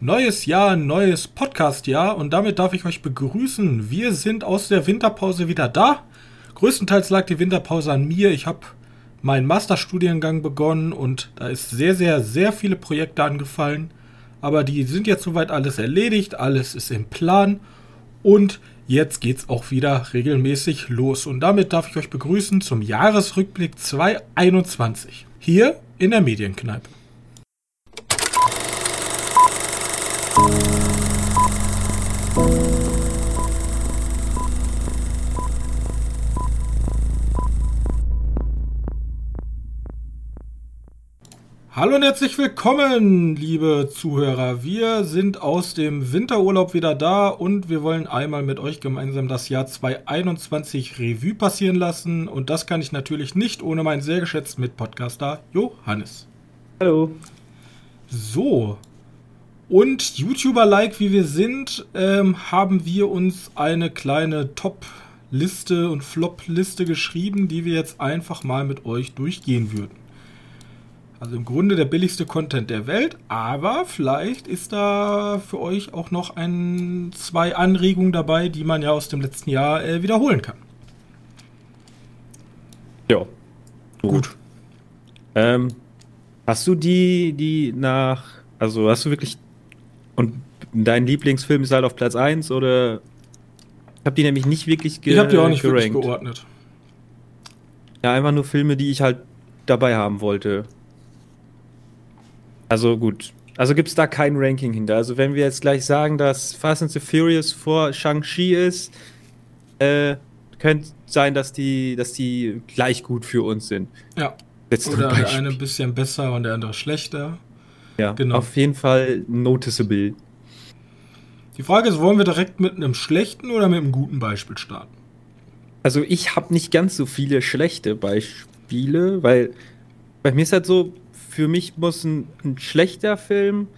Neues Jahr, neues Podcast-Jahr und damit darf ich euch begrüßen. Wir sind aus der Winterpause wieder da. Größtenteils lag die Winterpause an mir. Ich habe meinen Masterstudiengang begonnen und da ist sehr, sehr, sehr viele Projekte angefallen. Aber die sind jetzt soweit alles erledigt, alles ist im Plan und jetzt geht's auch wieder regelmäßig los. Und damit darf ich euch begrüßen zum Jahresrückblick 2021 hier in der Medienkneipe. Hallo und herzlich willkommen, liebe Zuhörer. Wir sind aus dem Winterurlaub wieder da und wir wollen einmal mit euch gemeinsam das Jahr 2021 Revue passieren lassen. Und das kann ich natürlich nicht ohne meinen sehr geschätzten Mitpodcaster Johannes. Hallo. So. Und YouTuber-like wie wir sind, ähm, haben wir uns eine kleine Top-Liste und Flop-Liste geschrieben, die wir jetzt einfach mal mit euch durchgehen würden. Also im Grunde der billigste Content der Welt, aber vielleicht ist da für euch auch noch ein, zwei Anregungen dabei, die man ja aus dem letzten Jahr äh, wiederholen kann. Ja. Gut. Gut. Ähm, hast du die, die nach, also hast du wirklich, und dein Lieblingsfilm ist halt auf Platz 1 oder? Ich habe die nämlich nicht wirklich ge Ich habe die auch nicht gerankt. wirklich geordnet. Ja, einfach nur Filme, die ich halt dabei haben wollte. Also gut. Also gibt es da kein Ranking hinter. Also wenn wir jetzt gleich sagen, dass Fast and the Furious vor Shang-Chi ist, äh, könnte sein, dass die, dass die gleich gut für uns sind. Ja. Jetzt Oder der eine ein bisschen besser und der andere schlechter. Ja, genau. auf jeden Fall noticeable. Die Frage ist, wollen wir direkt mit einem schlechten oder mit einem guten Beispiel starten? Also ich habe nicht ganz so viele schlechte Beispiele, weil bei mir ist halt so, für mich muss ein, ein schlechter Film,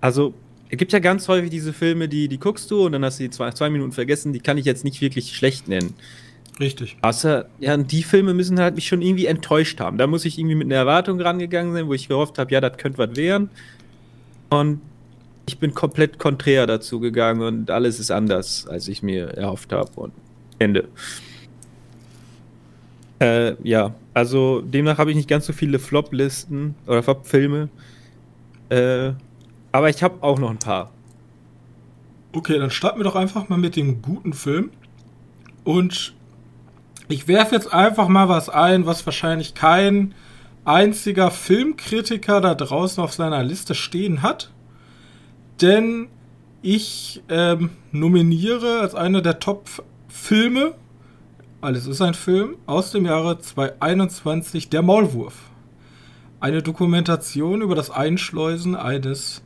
also es gibt ja ganz häufig diese Filme, die, die guckst du und dann hast du die zwei, zwei Minuten vergessen, die kann ich jetzt nicht wirklich schlecht nennen. Richtig. Außer, ja, die Filme müssen halt mich schon irgendwie enttäuscht haben. Da muss ich irgendwie mit einer Erwartung rangegangen sein, wo ich gehofft habe, ja, das könnte was werden. Und ich bin komplett konträr dazu gegangen und alles ist anders, als ich mir erhofft habe. Und Ende. Äh, ja, also demnach habe ich nicht ganz so viele Flop-Listen oder Flop-Filme. Äh, aber ich habe auch noch ein paar. Okay, dann starten wir doch einfach mal mit dem guten Film. Und ich werfe jetzt einfach mal was ein, was wahrscheinlich kein einziger Filmkritiker da draußen auf seiner Liste stehen hat. Denn ich ähm, nominiere als einer der Top-Filme alles ist ein Film aus dem Jahre 2021, Der Maulwurf. Eine Dokumentation über das Einschleusen eines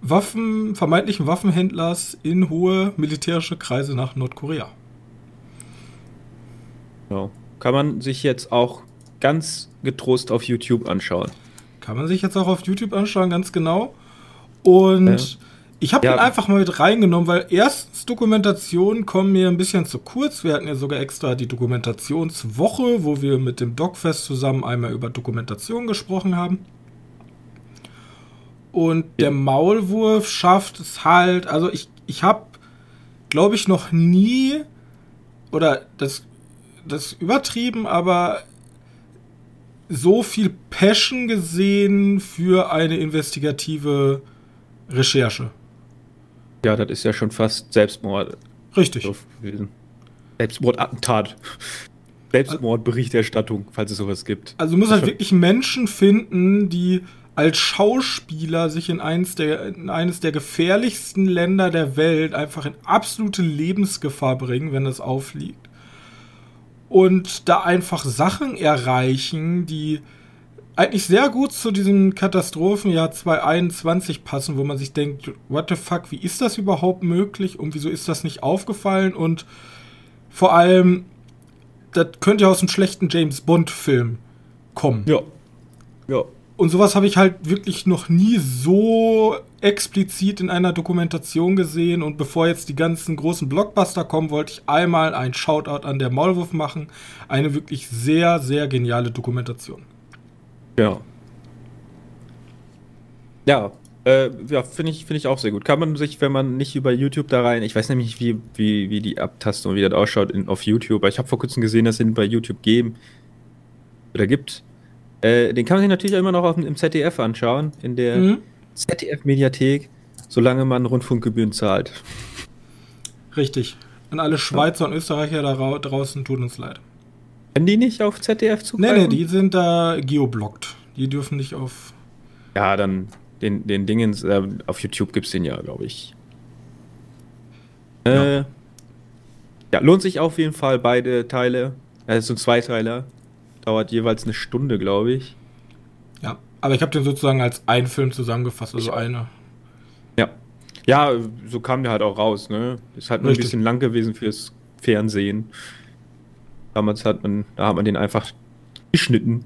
Waffen, vermeintlichen Waffenhändlers in hohe militärische Kreise nach Nordkorea. Ja. Kann man sich jetzt auch ganz getrost auf YouTube anschauen. Kann man sich jetzt auch auf YouTube anschauen, ganz genau. Und ja. Ich habe ja. ihn einfach mal mit reingenommen, weil erstens Dokumentationen kommen mir ein bisschen zu kurz. Wir hatten ja sogar extra die Dokumentationswoche, wo wir mit dem Dogfest zusammen einmal über Dokumentation gesprochen haben. Und der Maulwurf schafft es halt, also ich, ich habe, glaube ich, noch nie, oder das, das übertrieben, aber so viel Passion gesehen für eine investigative Recherche. Ja, das ist ja schon fast Selbstmord. Richtig. Selbstmordattentat. Selbstmordberichterstattung, falls es sowas gibt. Also du musst halt wirklich Menschen finden, die als Schauspieler sich in eines, der, in eines der gefährlichsten Länder der Welt einfach in absolute Lebensgefahr bringen, wenn es aufliegt. Und da einfach Sachen erreichen, die eigentlich sehr gut zu diesem Katastrophenjahr 2021 passen, wo man sich denkt, what the fuck, wie ist das überhaupt möglich und wieso ist das nicht aufgefallen und vor allem, das könnte ja aus einem schlechten James Bond-Film kommen. Ja. Ja. Und sowas habe ich halt wirklich noch nie so explizit in einer Dokumentation gesehen. Und bevor jetzt die ganzen großen Blockbuster kommen, wollte ich einmal ein Shoutout an der Maulwurf machen. Eine wirklich sehr, sehr geniale Dokumentation. Ja. Ja, Äh, ja, finde ich, find ich auch sehr gut. Kann man sich, wenn man nicht über YouTube da rein, ich weiß nämlich nicht, wie, wie, wie die Abtastung, wie das ausschaut in, auf YouTube, aber ich habe vor kurzem gesehen, dass es den bei YouTube geben oder gibt. Äh, den kann man sich natürlich immer noch auf, im ZDF anschauen, in der mhm. ZDF-Mediathek, solange man Rundfunkgebühren zahlt. Richtig. An alle Schweizer ja. und Österreicher da draußen tut uns leid. Können die nicht auf ZDF zugreifen? Nee, nee, die sind da geoblockt. Die dürfen nicht auf. Ja, dann den, den Dingens, äh, auf YouTube gibt es den ja, glaube ich. Äh, ja. ja. lohnt sich auf jeden Fall beide Teile. Es sind zwei Teile. Dauert jeweils eine Stunde, glaube ich. Ja, aber ich habe den sozusagen als einen Film zusammengefasst, also ich eine. Ja. Ja, so kam der halt auch raus, ne? Ist halt nur ein bisschen lang gewesen fürs Fernsehen. Damals hat man, da hat man den einfach geschnitten.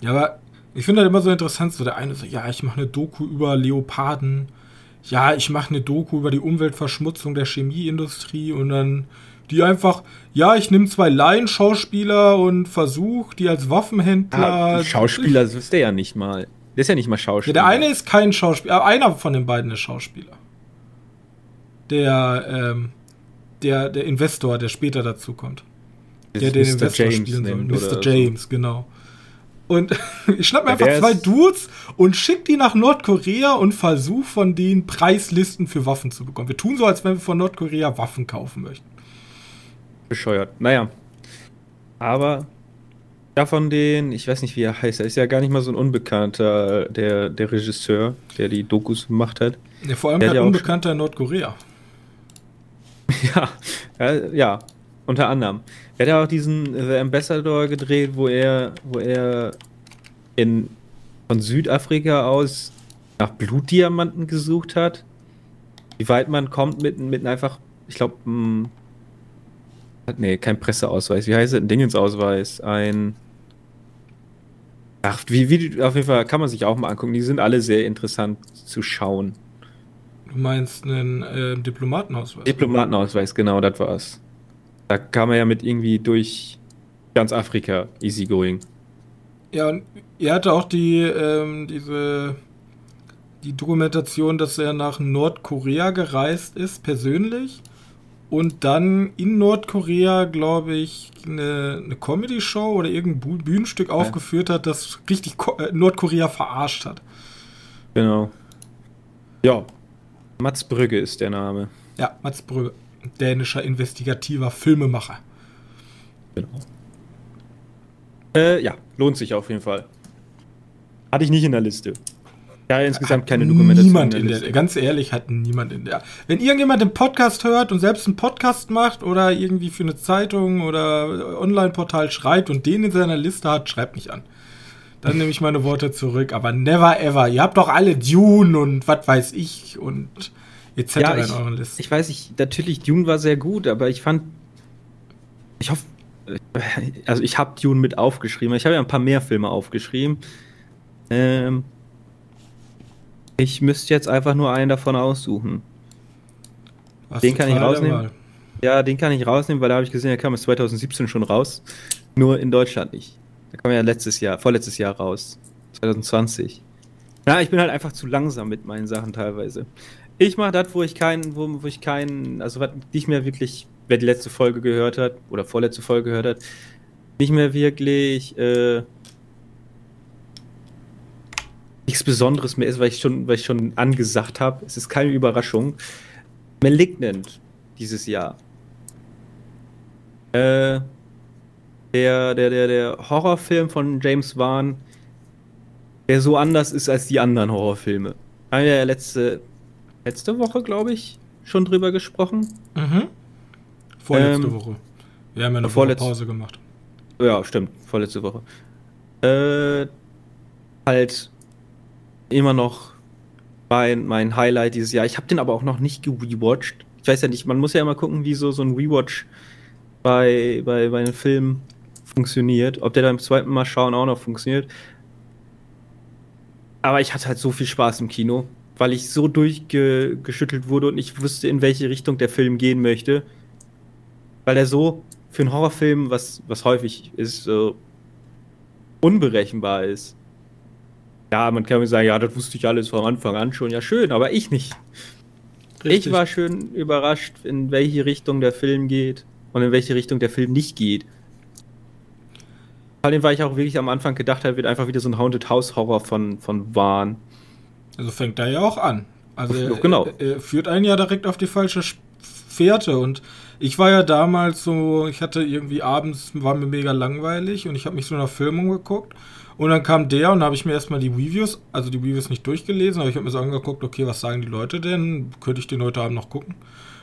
Ja, aber ich finde halt immer so interessant, so der eine so, ja, ich mache eine Doku über Leoparden, ja, ich mache eine Doku über die Umweltverschmutzung der Chemieindustrie und dann die einfach, ja, ich nehme zwei Laienschauspieler und versuche die als Waffenhändler. Ja, Schauspieler ist der ja nicht mal. Der ist ja nicht mal Schauspieler. Ja, der eine ist kein Schauspieler, aber einer von den beiden ist Schauspieler. Der, ähm, der, der Investor, der später dazu kommt. Der den Investor James spielen soll. Mr. James, so. genau. Und ich schnapp mir einfach zwei Dudes und schick die nach Nordkorea und versuch von denen Preislisten für Waffen zu bekommen. Wir tun so, als wenn wir von Nordkorea Waffen kaufen möchten. Bescheuert. Naja. Aber davon den, ich weiß nicht, wie er heißt, er ist ja gar nicht mal so ein Unbekannter, der, der Regisseur, der die Dokus gemacht hat. Ja, vor allem der ein Unbekannter in Nordkorea. ja, ja, ja, unter anderem. Er hat ja auch diesen The Ambassador gedreht, wo er, wo er in, von Südafrika aus nach Blutdiamanten gesucht hat. Wie weit man kommt mit, mit einfach, ich glaube, nee, kein Presseausweis. Wie heißt es? Ein Dingensausweis. Ein. Ach, wie, wie, auf jeden Fall kann man sich auch mal angucken. Die sind alle sehr interessant zu schauen. Du meinst einen äh, Diplomatenausweis? Diplomatenausweis, genau, das war's. Da kam er ja mit irgendwie durch ganz Afrika easygoing. Ja, und er hatte auch die, ähm, diese, die Dokumentation, dass er nach Nordkorea gereist ist, persönlich. Und dann in Nordkorea, glaube ich, eine, eine Comedy-Show oder irgendein Bühnenstück ja. aufgeführt hat, das richtig Ko äh, Nordkorea verarscht hat. Genau. Ja. Mats Brügge ist der Name. Ja, Mats Brügge dänischer investigativer Filmemacher. Genau. Äh, ja, lohnt sich auf jeden Fall. Hatte ich nicht in der Liste. Ja, insgesamt keine Dokumentation. Niemand in der, der ganz ehrlich, hat niemand in der. Wenn irgendjemand den Podcast hört und selbst einen Podcast macht oder irgendwie für eine Zeitung oder Online-Portal schreibt und den in seiner Liste hat, schreibt mich an. Dann nehme ich meine Worte zurück. Aber never ever. Ihr habt doch alle Dune und was weiß ich und etc. Ja, ich, in euren Listen. Ich weiß nicht, natürlich, Dune war sehr gut, aber ich fand. Ich hoffe. Also, ich habe Dune mit aufgeschrieben. Ich habe ja ein paar mehr Filme aufgeschrieben. Ähm, ich müsste jetzt einfach nur einen davon aussuchen. Was den kann ich rausnehmen. Ja, den kann ich rausnehmen, weil da habe ich gesehen, der kam es 2017 schon raus. Nur in Deutschland nicht. Der kam ja letztes Jahr, vorletztes Jahr raus. 2020. Ja, ich bin halt einfach zu langsam mit meinen Sachen teilweise. Ich mache das, wo ich keinen, wo, wo ich keinen, also was nicht mehr wirklich, wer die letzte Folge gehört hat oder vorletzte Folge gehört hat, nicht mehr wirklich äh, nichts Besonderes mehr ist, weil ich schon, weil ich schon angesagt habe. Es ist keine Überraschung. Malignant dieses Jahr. Äh, der, der, der, der Horrorfilm von James Wan, der so anders ist als die anderen Horrorfilme. Einer der letzte letzte Woche, glaube ich, schon drüber gesprochen. Mhm. Vorletzte ähm, Woche. Wir haben ja eine Woche Pause gemacht. Ja, stimmt. Vorletzte Woche. Äh, halt immer noch mein, mein Highlight dieses Jahr. Ich habe den aber auch noch nicht gerewatcht. Ich weiß ja nicht, man muss ja immer gucken, wie so, so ein Rewatch bei, bei, bei einem Film funktioniert. Ob der beim zweiten Mal schauen auch noch funktioniert. Aber ich hatte halt so viel Spaß im Kino weil ich so durchgeschüttelt wurde und ich wusste, in welche Richtung der Film gehen möchte. Weil er so für einen Horrorfilm, was, was häufig ist, so unberechenbar ist. Ja, man kann mir sagen, ja, das wusste ich alles von Anfang an schon. Ja, schön, aber ich nicht. Richtig. Ich war schön überrascht, in welche Richtung der Film geht und in welche Richtung der Film nicht geht. Vor allem, weil ich auch wirklich am Anfang gedacht habe, wird einfach wieder so ein Haunted House Horror von, von Wahn. Also fängt er ja auch an. Also er, genau. er, er führt einen ja direkt auf die falsche Fährte und ich war ja damals so, ich hatte irgendwie abends, war mir mega langweilig und ich habe mich so nach Filmung geguckt und dann kam der und da habe ich mir erstmal die Reviews, also die Reviews nicht durchgelesen, aber ich habe mir so angeguckt, okay, was sagen die Leute denn? Könnte ich den heute Abend noch gucken?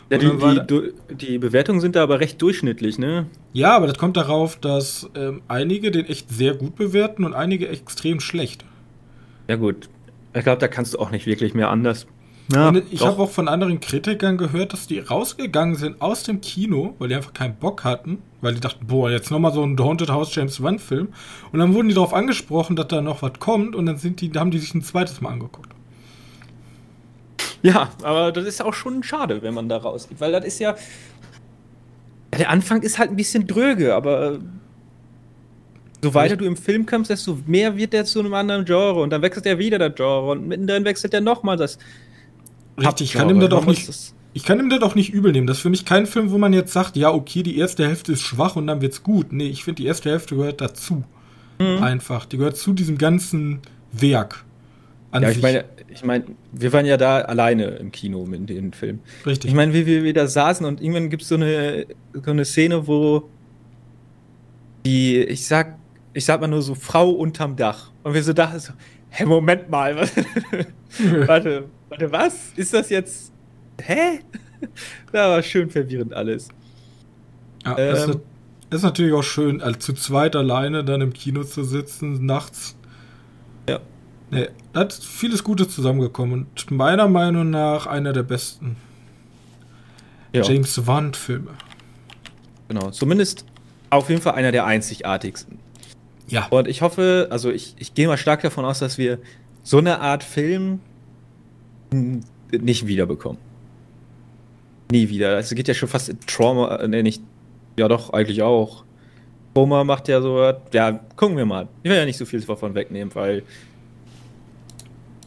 Ja, die, die, die, Bewertungen sind da aber recht durchschnittlich, ne? Ja, aber das kommt darauf, dass ähm, einige den echt sehr gut bewerten und einige extrem schlecht. Ja, gut. Ich glaube, da kannst du auch nicht wirklich mehr anders. Ja, ich habe auch von anderen Kritikern gehört, dass die rausgegangen sind aus dem Kino, weil die einfach keinen Bock hatten, weil die dachten, boah, jetzt nochmal so ein Haunted House James Wan Film. Und dann wurden die darauf angesprochen, dass da noch was kommt und dann sind die, haben die sich ein zweites Mal angeguckt. Ja, aber das ist auch schon schade, wenn man da rausgeht, weil das ist ja. Der Anfang ist halt ein bisschen dröge, aber so weiter du im Film kommst, desto mehr wird der zu einem anderen Genre und dann wechselt er wieder der Genre und mittendrin wechselt er nochmal das. Richtig, ich kann ihm das auch nicht. Ich kann ihm das auch nicht übel nehmen. Das ist für mich kein Film, wo man jetzt sagt, ja, okay, die erste Hälfte ist schwach und dann wird's gut. Nee, ich finde, die erste Hälfte gehört dazu. Mhm. Einfach. Die gehört zu diesem ganzen Werk. ja, ich meine, ich meine, wir waren ja da alleine im Kino mit dem Film. Richtig. Ich meine, wie wir wieder saßen und irgendwann gibt es so eine, so eine Szene, wo die, ich sag, ich sag mal nur so, Frau unterm Dach. Und wir so dachten so, hä, Moment mal, warte, warte, was? Ist das jetzt, hä? da war schön verwirrend alles. Ja, ähm, ist, ist natürlich auch schön, also zu zweit alleine dann im Kino zu sitzen, nachts Nee, da ist vieles Gutes zusammengekommen und meiner Meinung nach einer der besten ja. James Wan-Filme. Genau, zumindest auf jeden Fall einer der einzigartigsten. Ja. Und ich hoffe, also ich, ich gehe mal stark davon aus, dass wir so eine Art Film nicht wiederbekommen. Nie wieder. Es geht ja schon fast in Trauma, nee, nicht, ja doch, eigentlich auch. Trauma macht ja so, ja, gucken wir mal. Ich will ja nicht so viel davon wegnehmen, weil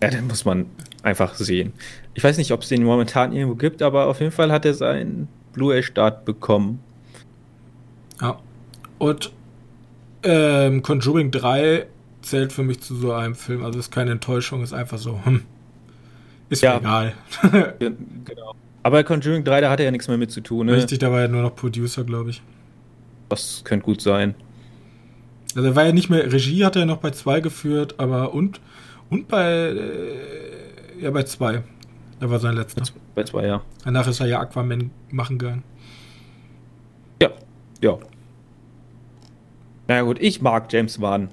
ja, den muss man einfach sehen. Ich weiß nicht, ob es den momentan irgendwo gibt, aber auf jeden Fall hat er seinen Blu-ray-Start bekommen. Ja. Und ähm, Conjuring 3 zählt für mich zu so einem Film. Also ist keine Enttäuschung, ist einfach so, hm, ist ja. egal. genau. Aber Conjuring 3, da hat er ja nichts mehr mit zu tun. Ne? Richtig, da war er nur noch Producer, glaube ich. Das könnte gut sein. Also er war ja nicht mehr, Regie hat er noch bei 2 geführt, aber und und bei, äh, ja, bei zwei. Er war sein letzter. Bei zwei, ja. Danach ist er ja Aquaman machen gegangen. Ja, ja. Na gut, ich mag James Wan.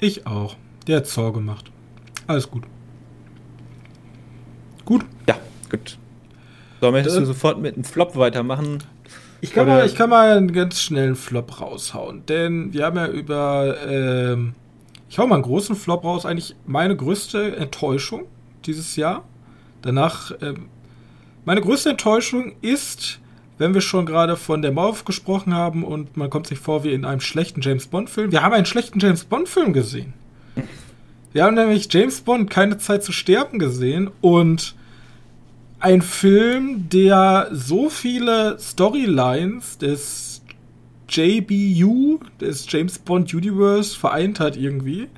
Ich auch. Der hat Zor gemacht. Alles gut. Gut? Ja, gut. So, möchtest du sofort mit einem Flop weitermachen? Ich kann, mal, ich kann mal einen ganz schnellen Flop raushauen, denn wir haben ja über ähm, ich hau mal einen großen Flop raus. Eigentlich meine größte Enttäuschung dieses Jahr. Danach, äh, meine größte Enttäuschung ist, wenn wir schon gerade von der Mauer gesprochen haben und man kommt sich vor wie in einem schlechten James Bond-Film. Wir haben einen schlechten James Bond-Film gesehen. Wir haben nämlich James Bond keine Zeit zu sterben gesehen und ein Film, der so viele Storylines des JBU, das James Bond Universe, vereint hat irgendwie.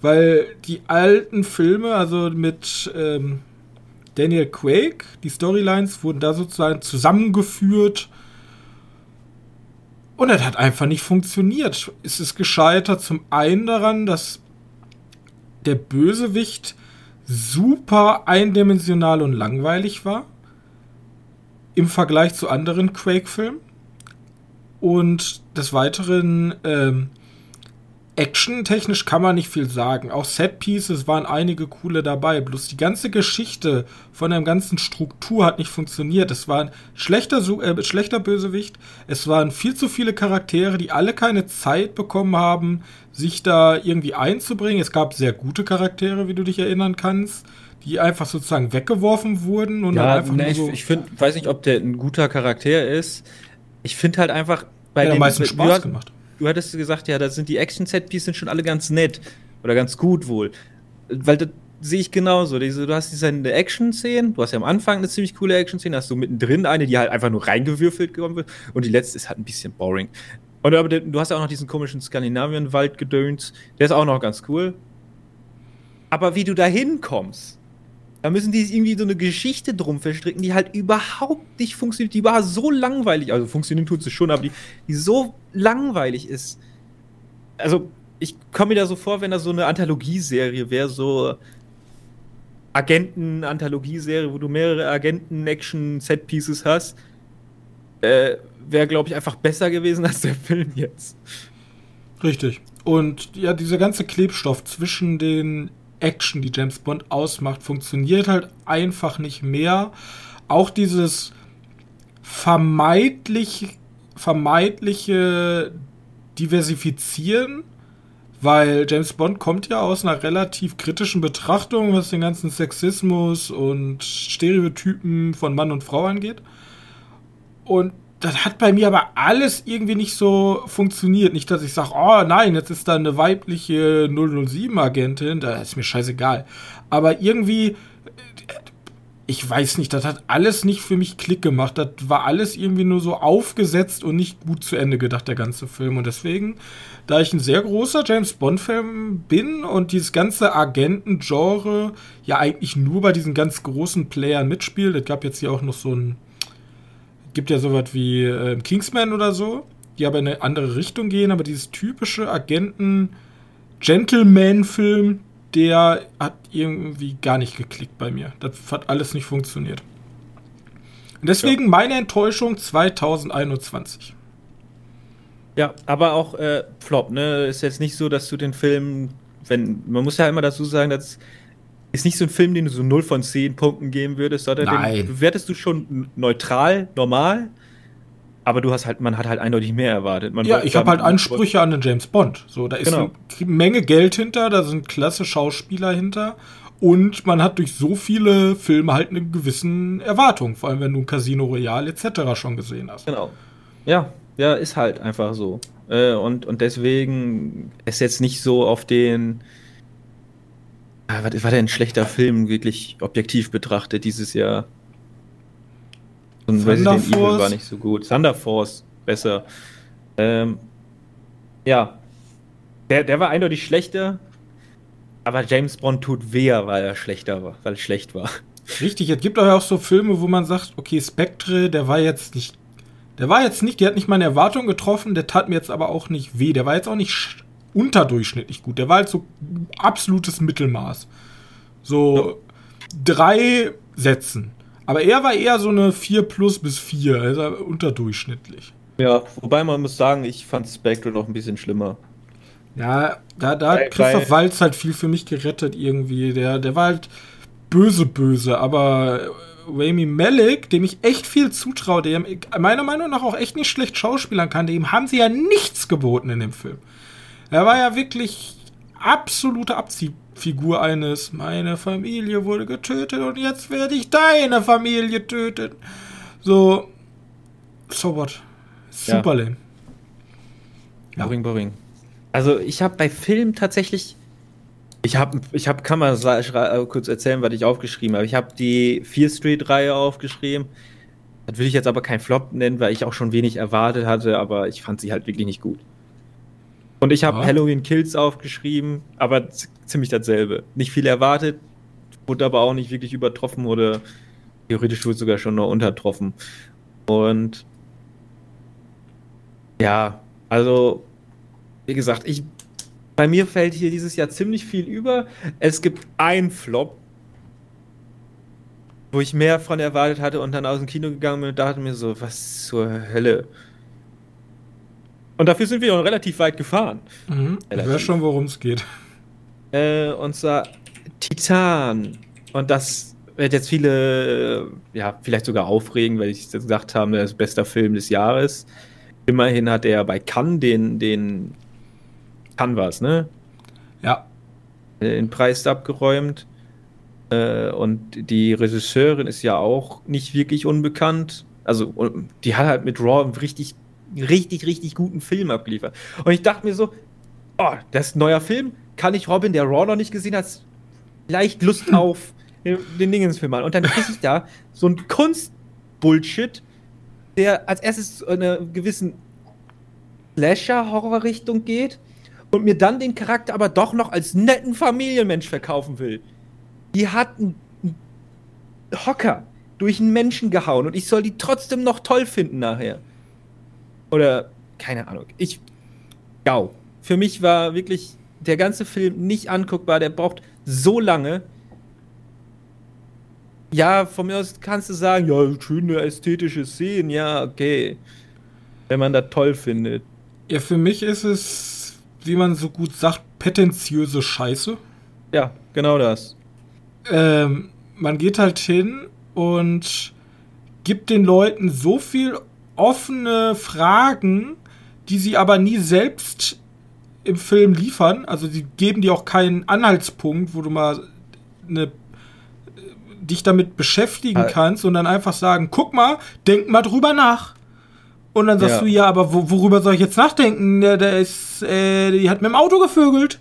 Weil die alten Filme, also mit ähm, Daniel Quake, die Storylines wurden da sozusagen zusammengeführt. Und das hat einfach nicht funktioniert. Es ist gescheitert zum einen daran, dass der Bösewicht super eindimensional und langweilig war. Im Vergleich zu anderen Quake-Filmen. Und des Weiteren, ähm, Action-technisch kann man nicht viel sagen. Auch Set-Pieces waren einige coole dabei. Bloß die ganze Geschichte von der ganzen Struktur hat nicht funktioniert. Es war ein schlechter, äh, schlechter Bösewicht. Es waren viel zu viele Charaktere, die alle keine Zeit bekommen haben, sich da irgendwie einzubringen. Es gab sehr gute Charaktere, wie du dich erinnern kannst, die einfach sozusagen weggeworfen wurden. Und ja, einfach nee, so ich, ich find, weiß nicht, ob der ein guter Charakter ist. Ich finde halt einfach, bei ja, meisten Spaß du, gemacht. Du hattest gesagt, ja, da sind die Action-Set-Pieces schon alle ganz nett oder ganz gut wohl. weil das sehe ich genauso. Diese, du hast diese Action-Szenen, du hast ja am Anfang eine ziemlich coole Action-Szene, hast du mittendrin eine, die halt einfach nur reingewürfelt wird und die letzte ist halt ein bisschen boring. Und aber du hast ja auch noch diesen komischen Skandinavien-Wald gedöns, der ist auch noch ganz cool. Aber wie du da hinkommst, da müssen die irgendwie so eine Geschichte drum verstricken, die halt überhaupt nicht funktioniert, die war so langweilig, also funktionieren tut sie schon, aber die, die so langweilig ist. Also, ich komme mir da so vor, wenn da so eine Anthologieserie wäre, so Agenten-Anthologieserie, wo du mehrere Agenten-Action-Set-Pieces hast, äh, wäre, glaube ich, einfach besser gewesen als der Film jetzt. Richtig. Und ja, dieser ganze Klebstoff zwischen den Action, die James Bond ausmacht, funktioniert halt einfach nicht mehr. Auch dieses vermeidlich, vermeidliche Diversifizieren, weil James Bond kommt ja aus einer relativ kritischen Betrachtung, was den ganzen Sexismus und Stereotypen von Mann und Frau angeht. Und das hat bei mir aber alles irgendwie nicht so funktioniert. Nicht, dass ich sage, oh nein, jetzt ist da eine weibliche 007-Agentin, da ist mir scheißegal. Aber irgendwie, ich weiß nicht, das hat alles nicht für mich Klick gemacht. Das war alles irgendwie nur so aufgesetzt und nicht gut zu Ende gedacht, der ganze Film. Und deswegen, da ich ein sehr großer James Bond-Film bin und dieses ganze Agenten-Genre ja eigentlich nur bei diesen ganz großen Playern mitspielt, es gab jetzt hier auch noch so ein gibt ja sowas wie äh, Kingsman oder so, die aber in eine andere Richtung gehen, aber dieses typische Agenten-Gentleman-Film, der hat irgendwie gar nicht geklickt bei mir. Das hat alles nicht funktioniert. Und deswegen ja. meine Enttäuschung 2021. Ja, aber auch äh, Flop, ne? Ist jetzt nicht so, dass du den Film, wenn, man muss ja immer dazu sagen, dass ist nicht so ein Film, den du so 0 von 10 Punkten geben würdest, sondern Nein. den bewertest du schon neutral, normal. Aber du hast halt, man hat halt eindeutig mehr erwartet. Man ja, ich habe halt Ansprüche an den James Bond. So, da ist genau. eine Menge Geld hinter, da sind klasse Schauspieler hinter. Und man hat durch so viele Filme halt eine gewissen Erwartung, vor allem wenn du ein Casino Royale etc. schon gesehen hast. Genau. Ja, ja, ist halt einfach so. Äh, und, und deswegen ist jetzt nicht so auf den Ah, was war denn ein schlechter Film, wirklich objektiv betrachtet dieses Jahr? Und Resident Evil war nicht so gut. Thunder Force, besser. Ähm, ja. Der, der war eindeutig schlechter, aber James Bond tut weh, weil er schlechter war, weil er schlecht war. Richtig, es gibt auch so Filme, wo man sagt, okay, Spectre, der war jetzt nicht. Der war jetzt nicht, der hat nicht meine Erwartung getroffen, der tat mir jetzt aber auch nicht weh. Der war jetzt auch nicht unterdurchschnittlich gut. Der war halt so absolutes Mittelmaß. So ja. drei Sätzen. Aber er war eher so eine 4 plus bis 4, also unterdurchschnittlich. Ja, wobei man muss sagen, ich fand Spectre noch ein bisschen schlimmer. Ja, da, da hat Christoph Walz halt viel für mich gerettet irgendwie. Der, der war halt böse, böse, aber Rami Malek, dem ich echt viel zutraue, der meiner Meinung nach auch echt nicht schlecht schauspielern kann, dem haben sie ja nichts geboten in dem Film. Er war ja wirklich absolute Abziehfigur eines, meine Familie wurde getötet und jetzt werde ich deine Familie töten. So, so what? Super ja. lame. Ja. Boring, boring. Also ich habe bei Filmen tatsächlich, ich habe, ich habe, kann man äh, kurz erzählen, was ich aufgeschrieben habe. Ich habe die Fear Street Reihe aufgeschrieben. Das will ich jetzt aber kein Flop nennen, weil ich auch schon wenig erwartet hatte, aber ich fand sie halt wirklich nicht gut. Und ich habe ja. Halloween Kills aufgeschrieben, aber ziemlich dasselbe. Nicht viel erwartet, wurde aber auch nicht wirklich übertroffen oder theoretisch wurde sogar schon noch untertroffen. Und ja, also wie gesagt, ich bei mir fällt hier dieses Jahr ziemlich viel über. Es gibt ein Flop, wo ich mehr von erwartet hatte und dann aus dem Kino gegangen bin und dachte mir so, was zur Hölle. Und dafür sind wir auch relativ weit gefahren. Mhm. Ich weiß schon, worum es geht. Äh, und zwar Titan. Und das wird jetzt viele, äh, ja, vielleicht sogar aufregen, weil ich gesagt habe, das ist bester Film des Jahres. Immerhin hat er bei Cannes den, den Canvas, ne? Ja. Den Preis abgeräumt. Äh, und die Regisseurin ist ja auch nicht wirklich unbekannt. Also, die hat halt mit Raw richtig richtig, richtig guten Film abgeliefert. Und ich dachte mir so, oh, das ist ein neuer Film. Kann ich Robin, der Raw noch nicht gesehen hat, leicht Lust auf den, den Dingensfilm an. Und dann kriege ich da so ein Kunstbullshit, der als erstes in einer gewissen Slasher-Horror-Richtung geht und mir dann den Charakter aber doch noch als netten Familienmensch verkaufen will. Die hat einen Hocker durch einen Menschen gehauen und ich soll die trotzdem noch toll finden nachher. Oder, keine Ahnung. Ich. Gau. Für mich war wirklich der ganze Film nicht anguckbar. Der braucht so lange. Ja, von mir aus kannst du sagen, ja, schöne ästhetische Szenen, ja, okay. Wenn man das toll findet. Ja, für mich ist es, wie man so gut sagt, prätentiöse Scheiße. Ja, genau das. Ähm, man geht halt hin und gibt den Leuten so viel offene Fragen, die sie aber nie selbst im Film liefern. Also sie geben dir auch keinen Anhaltspunkt, wo du mal eine, dich damit beschäftigen äh. kannst und dann einfach sagen, guck mal, denk mal drüber nach. Und dann sagst ja. du, ja, aber wo, worüber soll ich jetzt nachdenken? Der, der ist, äh, die hat mit dem Auto gevögelt.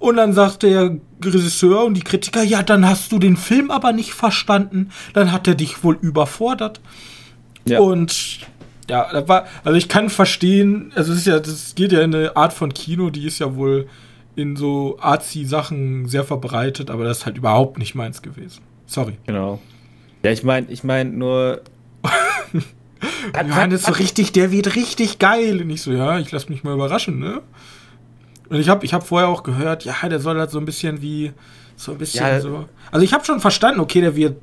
Und dann sagt der Regisseur und die Kritiker, ja, dann hast du den Film aber nicht verstanden. Dann hat er dich wohl überfordert. Ja. Und ja, das war, also ich kann verstehen, also es ist ja, das geht ja in eine Art von Kino, die ist ja wohl in so Arzi-Sachen sehr verbreitet, aber das ist halt überhaupt nicht meins gewesen. Sorry. Genau. Ja, ich meine, ich meine nur. Johannes so richtig, der wird richtig geil. Und ich so, ja, ich lass mich mal überraschen, ne? Und ich habe ich hab vorher auch gehört, ja, der soll halt so ein bisschen wie, so ein bisschen ja, so. Also ich habe schon verstanden, okay, der wird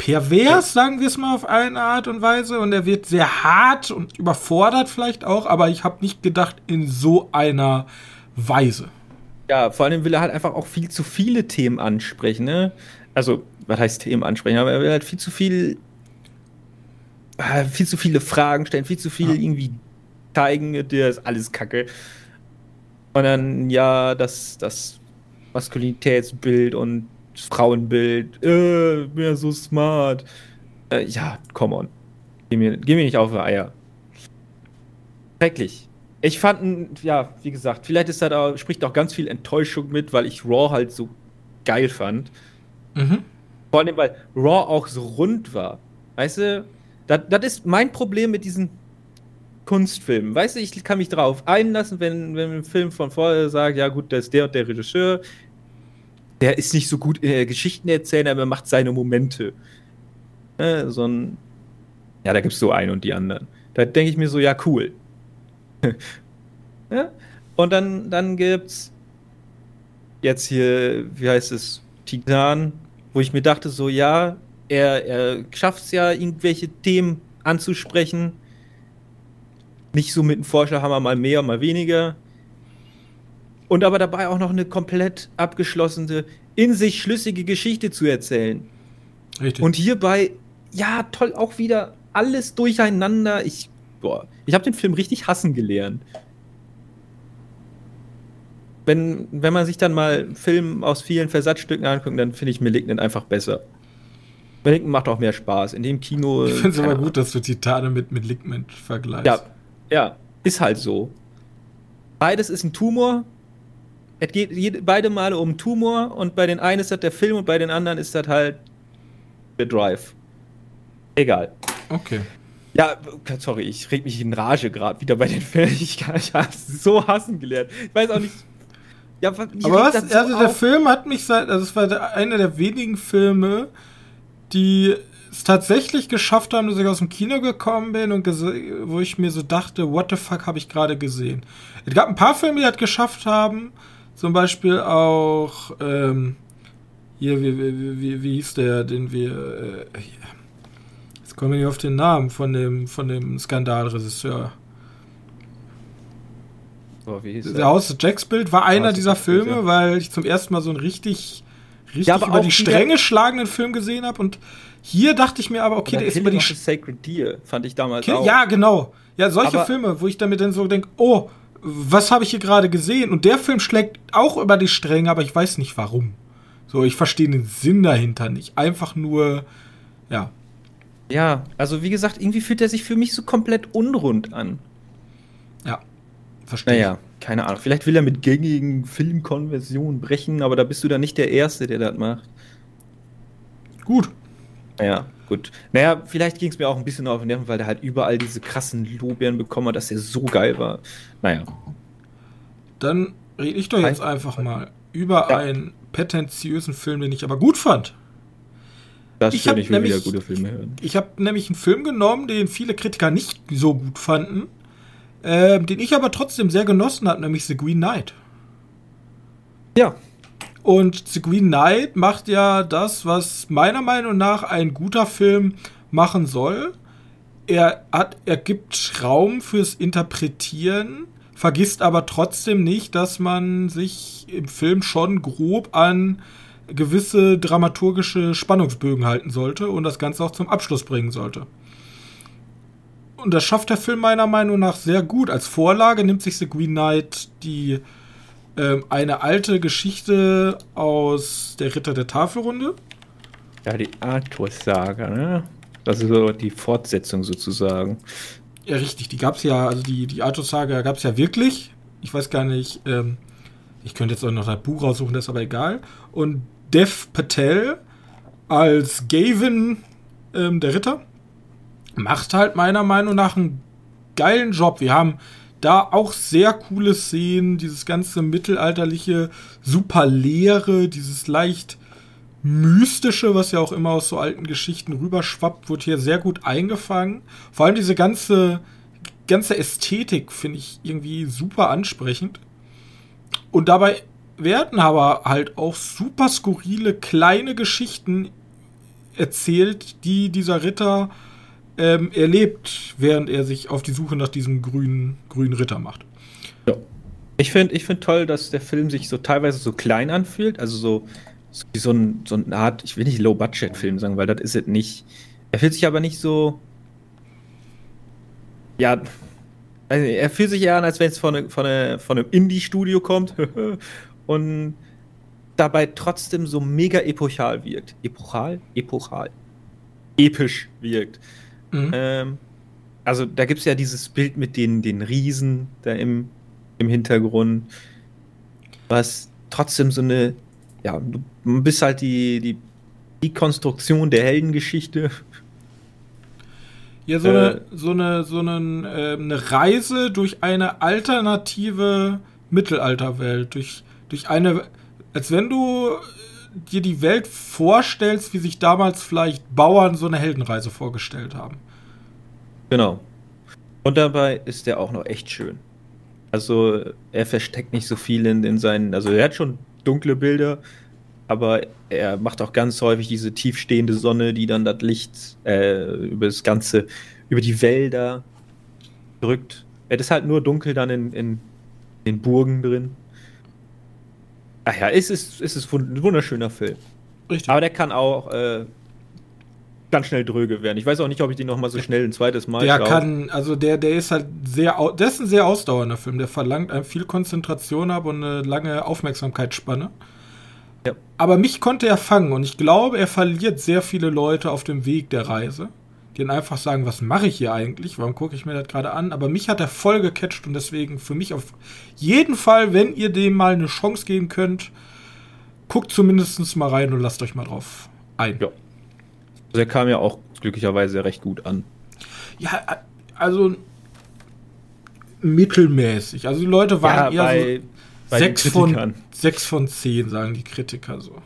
pervers, sagen wir es mal auf eine Art und Weise. Und er wird sehr hart und überfordert vielleicht auch, aber ich habe nicht gedacht in so einer Weise. Ja, vor allem will er halt einfach auch viel zu viele Themen ansprechen, ne? Also, was heißt Themen ansprechen? Aber er will halt viel zu viel, äh, viel zu viele Fragen stellen, viel zu viel ja. irgendwie zeigen, der ist alles Kacke. Und dann, ja, das, das Maskulinitätsbild und Frauenbild, äh, mehr so smart. Äh, ja, come on. Geh mir, geh mir nicht auf die Eier. Schrecklich. Ich fand, ja, wie gesagt, vielleicht ist da, da spricht auch ganz viel Enttäuschung mit, weil ich Raw halt so geil fand. Mhm. Vor allem, weil Raw auch so rund war. Weißt du, das, ist mein Problem mit diesen Kunstfilmen. Weißt du, ich kann mich darauf einlassen, wenn, wenn ein Film von vorher sagt, ja gut, das ist der und der Regisseur, der ist nicht so gut äh, Geschichten erzählen, aber er macht seine Momente. Äh, so ein, ja, da gibt es so einen und die anderen. Da denke ich mir so, ja, cool. ja? Und dann, dann gibt's jetzt hier, wie heißt es, Titan, wo ich mir dachte, so, ja, er, er schafft es ja, irgendwelche Themen anzusprechen. Nicht so mit dem Forscherhammer mal mehr, mal weniger und aber dabei auch noch eine komplett abgeschlossene, in sich schlüssige Geschichte zu erzählen. Richtig. Und hierbei, ja, toll, auch wieder alles durcheinander. Ich, boah, ich habe den Film richtig hassen gelernt. Wenn, wenn man sich dann mal einen Film aus vielen Versatzstücken anguckt, dann finde ich Malignant einfach besser. Malignant macht auch mehr Spaß. In dem Kino. Ich finde es aber gut, dass du Titane mit Malignant vergleichst. Ja, ja, ist halt so. Beides ist ein Tumor, es geht jede, beide Male um Tumor und bei den einen ist das der Film und bei den anderen ist das halt der Drive. Egal. Okay. Ja, sorry, ich reg mich in Rage gerade wieder bei den Filmen. Ich, ich habe so hassen gelernt. Ich weiß auch nicht. Ja, Aber was? Also der Film hat mich seit, also es war der, einer der wenigen Filme, die es tatsächlich geschafft haben, dass ich aus dem Kino gekommen bin und wo ich mir so dachte, what the fuck habe ich gerade gesehen. Es gab ein paar Filme, die das geschafft haben, zum Beispiel auch, ähm, hier, wie, wie, wie, wie hieß der, den wir, äh, jetzt kommen wir nicht auf den Namen von dem, von dem Skandalregisseur. Oh, wie hieß der? Der Haus Jacks Bild war einer dieser Filme, ja. weil ich zum ersten Mal so einen richtig, richtig ja, über die Stränge schlagenden Film gesehen habe und hier dachte ich mir aber, okay, der ist über die Sacred Deer, fand ich damals Kill, auch. Ja, genau. Ja, solche aber Filme, wo ich damit dann so denke, oh, was habe ich hier gerade gesehen? Und der Film schlägt auch über die Stränge, aber ich weiß nicht warum. So, ich verstehe den Sinn dahinter nicht. Einfach nur, ja. Ja, also wie gesagt, irgendwie fühlt er sich für mich so komplett unrund an. Ja. Verstehe. Naja, keine Ahnung. Vielleicht will er mit gängigen Filmkonversionen brechen, aber da bist du dann nicht der Erste, der das macht. Gut. Ja, gut. Naja, vielleicht ging es mir auch ein bisschen auf den Nerven, weil der halt überall diese krassen Lobären bekommen hat, dass er so geil war. Naja. Dann rede ich doch jetzt einfach mal über ja. einen prätentiösen Film, den ich aber gut fand. Das ich habe nämlich wieder gute Filme hören. Ich habe nämlich einen Film genommen, den viele Kritiker nicht so gut fanden, äh, den ich aber trotzdem sehr genossen habe, nämlich The Green Knight. Ja. Und The Green Knight macht ja das, was meiner Meinung nach ein guter Film machen soll. Er hat, er gibt Raum fürs Interpretieren vergisst aber trotzdem nicht, dass man sich im Film schon grob an gewisse dramaturgische Spannungsbögen halten sollte und das Ganze auch zum Abschluss bringen sollte. Und das schafft der Film meiner Meinung nach sehr gut. Als Vorlage nimmt sich The Green Knight die ähm, eine alte Geschichte aus der Ritter der Tafelrunde. Ja, die Arthur-Saga, ne? Das ist so die Fortsetzung sozusagen. Ja, richtig. Die gab es ja, also die, die Arthur-Saga gab es ja wirklich. Ich weiß gar nicht, ähm, ich könnte jetzt auch noch das Buch raussuchen, das ist aber egal. Und Dev Patel als Gavin, ähm, der Ritter, macht halt meiner Meinung nach einen geilen Job. Wir haben da auch sehr coole Szenen, dieses ganze mittelalterliche, super leere, dieses leicht Mystische, was ja auch immer aus so alten Geschichten rüberschwappt, wird hier sehr gut eingefangen. Vor allem diese ganze, ganze Ästhetik finde ich irgendwie super ansprechend. Und dabei werden aber halt auch super skurrile kleine Geschichten erzählt, die dieser Ritter ähm, erlebt, während er sich auf die Suche nach diesem grünen, grünen Ritter macht. Ja. Ich finde ich find toll, dass der Film sich so teilweise so klein anfühlt, also so so, so, ein, so eine Art, ich will nicht Low-Budget-Film sagen, weil das ist es nicht. Er fühlt sich aber nicht so. Ja. Also er fühlt sich ja an, als wenn es von, von, von einem Indie-Studio kommt und dabei trotzdem so mega epochal wirkt. Epochal? Epochal. Episch wirkt. Mhm. Ähm, also da gibt es ja dieses Bild mit den, den Riesen da im, im Hintergrund, was trotzdem so eine ja, du bist halt die, die, die Konstruktion der Heldengeschichte. Ja, so, äh, eine, so, eine, so eine, äh, eine Reise durch eine alternative Mittelalterwelt. Durch, durch eine, als wenn du dir die Welt vorstellst, wie sich damals vielleicht Bauern so eine Heldenreise vorgestellt haben. Genau. Und dabei ist der auch noch echt schön. Also er versteckt nicht so viel in, in seinen, also er hat schon dunkle Bilder, aber er macht auch ganz häufig diese tiefstehende Sonne, die dann das Licht äh, über das Ganze, über die Wälder drückt. Es ist halt nur dunkel dann in, in den Burgen drin. Ach ja, es ist, es ist ein wunderschöner Film. Richtig. Aber der kann auch äh, ganz schnell dröge werden. Ich weiß auch nicht, ob ich den noch mal so schnell ein zweites Mal Der schaue. kann, also der, der ist halt sehr, der ist ein sehr ausdauernder Film. Der verlangt einem viel Konzentration ab und eine lange Aufmerksamkeitsspanne. Ja. Aber mich konnte er fangen und ich glaube, er verliert sehr viele Leute auf dem Weg der Reise, dann einfach sagen, was mache ich hier eigentlich? Warum gucke ich mir das gerade an? Aber mich hat er voll gecatcht und deswegen für mich auf jeden Fall, wenn ihr dem mal eine Chance geben könnt, guckt zumindest mal rein und lasst euch mal drauf ein. Ja. Der kam ja auch glücklicherweise recht gut an. Ja, also mittelmäßig. Also die Leute waren ja, eher bei, so 6 von, 6 von 10, sagen die Kritiker so.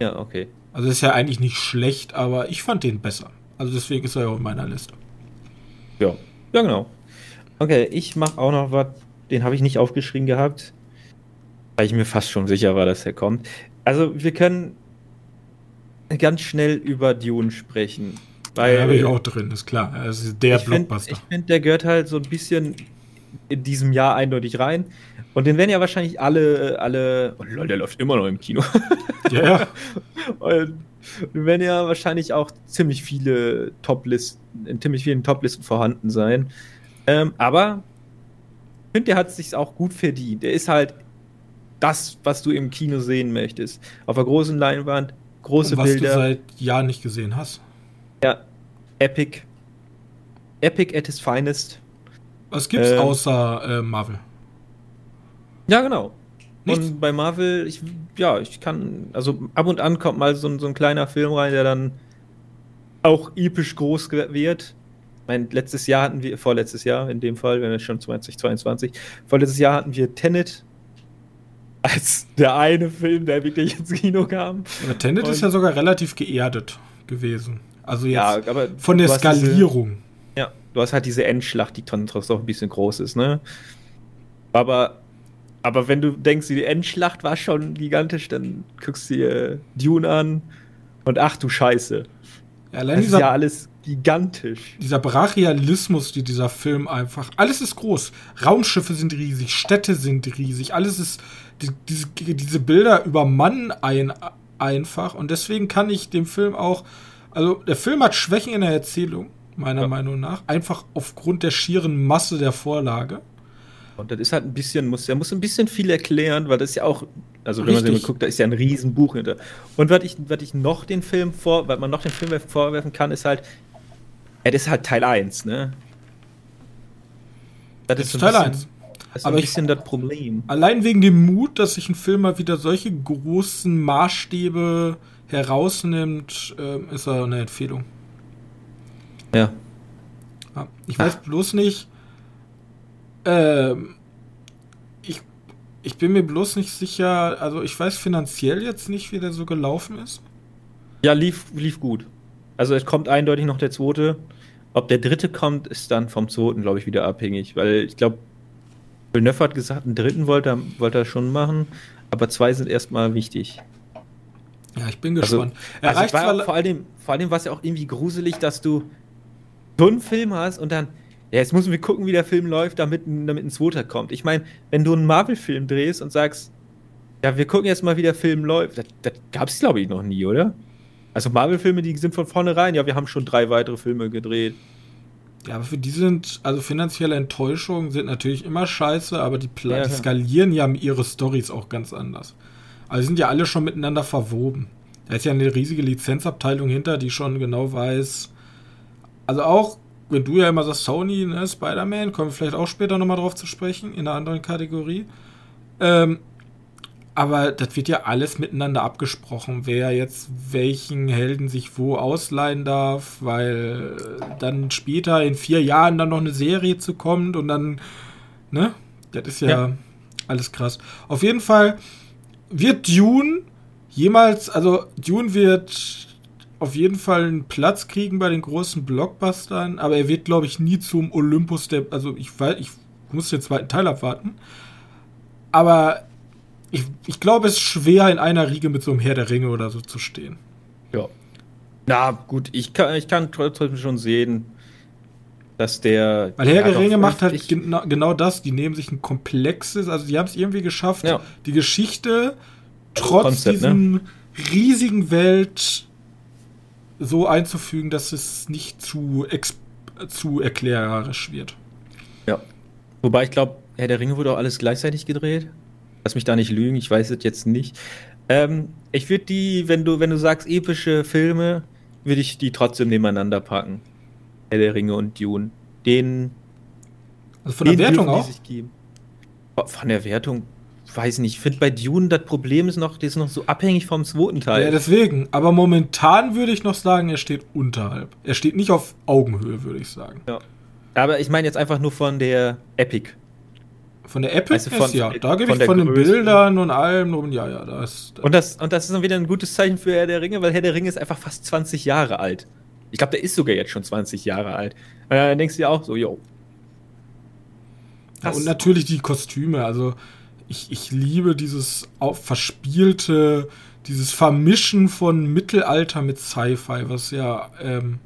Ja, okay. Also ist ja eigentlich nicht schlecht, aber ich fand den besser. Also deswegen ist er ja auf meiner Liste. Ja, ja genau. Okay, ich mache auch noch was, den habe ich nicht aufgeschrieben gehabt, weil ich mir fast schon sicher war, dass er kommt. Also wir können ganz schnell über Dune sprechen. Weil ja, habe ich auch drin, ist klar. Ist der ich Blockbuster. Find, ich finde, der gehört halt so ein bisschen in diesem Jahr eindeutig rein. Und den werden ja wahrscheinlich alle, alle. Oh lol, der läuft immer noch im Kino. Ja, ja. Und den werden ja wahrscheinlich auch ziemlich viele Top-Listen, in ziemlich vielen Top-Listen vorhanden sein. Ähm, aber ich finde, der hat es sich auch gut verdient. Der ist halt das, was du im Kino sehen möchtest. Auf der großen Leinwand, große was Bilder. Was du seit Jahren nicht gesehen hast. Ja, Epic. Epic at its finest. Was gibt's ähm, außer äh, Marvel? Ja, genau. Nichts? Und bei Marvel, ich, ja, ich kann, also ab und an kommt mal so, ein- so ein kleiner Film rein, der dann auch episch groß wird. Ich meine, letztes Jahr hatten wir, vorletztes Jahr in dem Fall, wenn es schon 2022, vorletztes Jahr hatten wir Tenet als der eine Film, der wirklich ins Kino kam. Der Tenet ist Und- ja sogar relativ geerdet gewesen. Also jetzt Ja, aber von der hast diese- Skalierung. Ja, du hast halt diese Endschlacht, die trotzdem auch ein bisschen groß ist, ne? Aber, aber wenn du denkst, die Endschlacht war schon gigantisch, dann guckst du dir Dune an und ach du Scheiße. Ja, allein Das ist dieser, ja alles gigantisch. dieser Brachialismus, die dieser Film einfach. Alles ist groß. Raumschiffe sind riesig, Städte sind riesig, alles ist. Die, diese, diese Bilder übermannen ein, einfach. Und deswegen kann ich dem Film auch. Also, der Film hat Schwächen in der Erzählung, meiner Ja. Meinung nach. Einfach aufgrund der schieren Masse der Vorlage. Das ist halt ein bisschen, muss, er muss ein bisschen viel erklären, weil das ist ja auch, also wenn man sich Richtig. mal guckt, da ist ja ein Riesenbuch hinter. Und was ich, was ich noch den Film vor, was man noch den Film vorwerfen kann, ist halt, es ist halt Teil 1, ne? Das Das ist ein Teil bisschen- 1. Das ist Aber ein ich- bisschen das Problem. Allein wegen dem Mut, dass sich ein Film mal wieder solche großen Maßstäbe herausnimmt, ähm, ist er eine Empfehlung. Ja. Ja, ich weiß bloß nicht. Ähm, ich, ich bin mir bloß nicht sicher. Also, ich weiß finanziell jetzt nicht, wie der so gelaufen ist. Ja, lief, lief gut. Also es kommt eindeutig noch der zweite. Ob der dritte kommt, ist dann vom zweiten, glaube ich, wieder abhängig. Weil ich glaube, Villeneuve hat gesagt, einen dritten wollte er, wollte er schon machen, aber zwei sind erstmal wichtig. Ja, ich bin Also, gespannt. also es war vor allem, vor allem war es ja auch irgendwie gruselig, dass du so einen Film hast und dann, ja, jetzt müssen wir gucken, wie der Film läuft, damit, ein- damit ein zweiter kommt. Ich meine, wenn du einen Marvel-Film drehst und sagst, ja, wir gucken jetzt mal, wie der Film läuft, das, das gab es, glaube ich, noch nie, oder? Also Marvel-Filme, die sind von vornherein, ja, wir haben schon drei weitere Filme gedreht. Ja, aber für die sind, also finanzielle Enttäuschungen sind natürlich immer scheiße, aber die, Pla Ja, die skalieren ja ihre Stories auch ganz anders. Also die sind ja alle schon miteinander verwoben. Da ist ja eine riesige Lizenzabteilung hinter, die schon genau weiß. Also auch, wenn du ja immer sagst, Sony, ne, Spider-Man, kommen wir vielleicht auch später nochmal drauf zu sprechen, in einer anderen Kategorie. Ähm, aber das wird ja alles miteinander abgesprochen, wer jetzt welchen Helden sich wo ausleihen darf, weil dann später in vier Jahren dann noch eine Serie zu kommt und dann, ne? Das ist ja, Ja. alles krass. Auf jeden Fall wird Dune jemals, also Dune wird auf jeden Fall einen Platz kriegen bei den großen Blockbustern, aber er wird, glaube ich, nie zum Olympus der, also ich weiß, ich muss den zweiten Teil abwarten. Aber ich, ich glaube, es ist schwer, in einer Riege mit so einem Herr der Ringe oder so zu stehen. Ja. Na gut, ich kann, ich kann trotzdem schon sehen, dass der. Weil Herr der Ringe macht halt genau, genau das. Die nehmen sich ein komplexes, also die haben es irgendwie geschafft, Ja. die Geschichte trotz Konzept, ne? diesem riesigen Welt so einzufügen, dass es nicht zu, zu erklärerisch wird. Ja. Wobei ich glaube, Herr der Ringe wurde auch alles gleichzeitig gedreht. Lass mich da nicht lügen, ich weiß es jetzt nicht. Ähm, ich würde die, wenn du, wenn du sagst epische Filme, würde ich die trotzdem nebeneinander packen. Herr der Ringe und Dune. Den, Also von der Wertung auch. sich geben. Von der Wertung, weiß nicht. Ich finde bei Dune das Problem ist noch, das ist noch so abhängig vom zweiten Teil. Ja, deswegen. Aber momentan würde ich noch sagen, er steht unterhalb. Er steht nicht auf Augenhöhe, würde ich sagen. Ja. Aber ich meine jetzt einfach nur von der Epic. Von der Epic du, von- ja. Da gebe von ich von den Größe. Bildern und allem und ja, ja, da ist. Und das, und das ist dann wieder ein gutes Zeichen für Herr der Ringe, weil Herr der Ringe ist einfach fast 20 Jahre alt. Ich glaube, der ist sogar jetzt schon 20 Jahre alt. Und dann denkst du dir auch so, yo. Ja, und natürlich die Kostüme. Also ich, ich liebe dieses verspielte, dieses Vermischen von Mittelalter mit Sci-Fi, was ja ähm,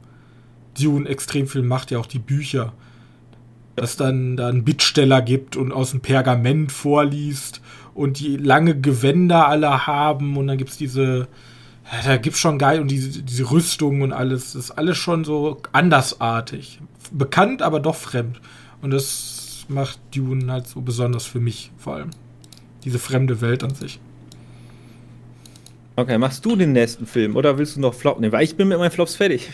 Dune extrem viel macht, ja auch die Bücher. Dass dann da einen Bittsteller gibt und aus dem Pergament vorliest und die lange Gewänder alle haben und dann gibt's diese, ja, da gibt's schon geil und diese, diese Rüstung und alles, das ist alles schon so andersartig. Bekannt, aber doch fremd. Und das macht Dune halt so besonders für mich vor allem. Diese fremde Welt an sich. Okay, machst du den nächsten Film oder willst du noch Flop nehmen? Weil ich bin mit meinen Flops fertig.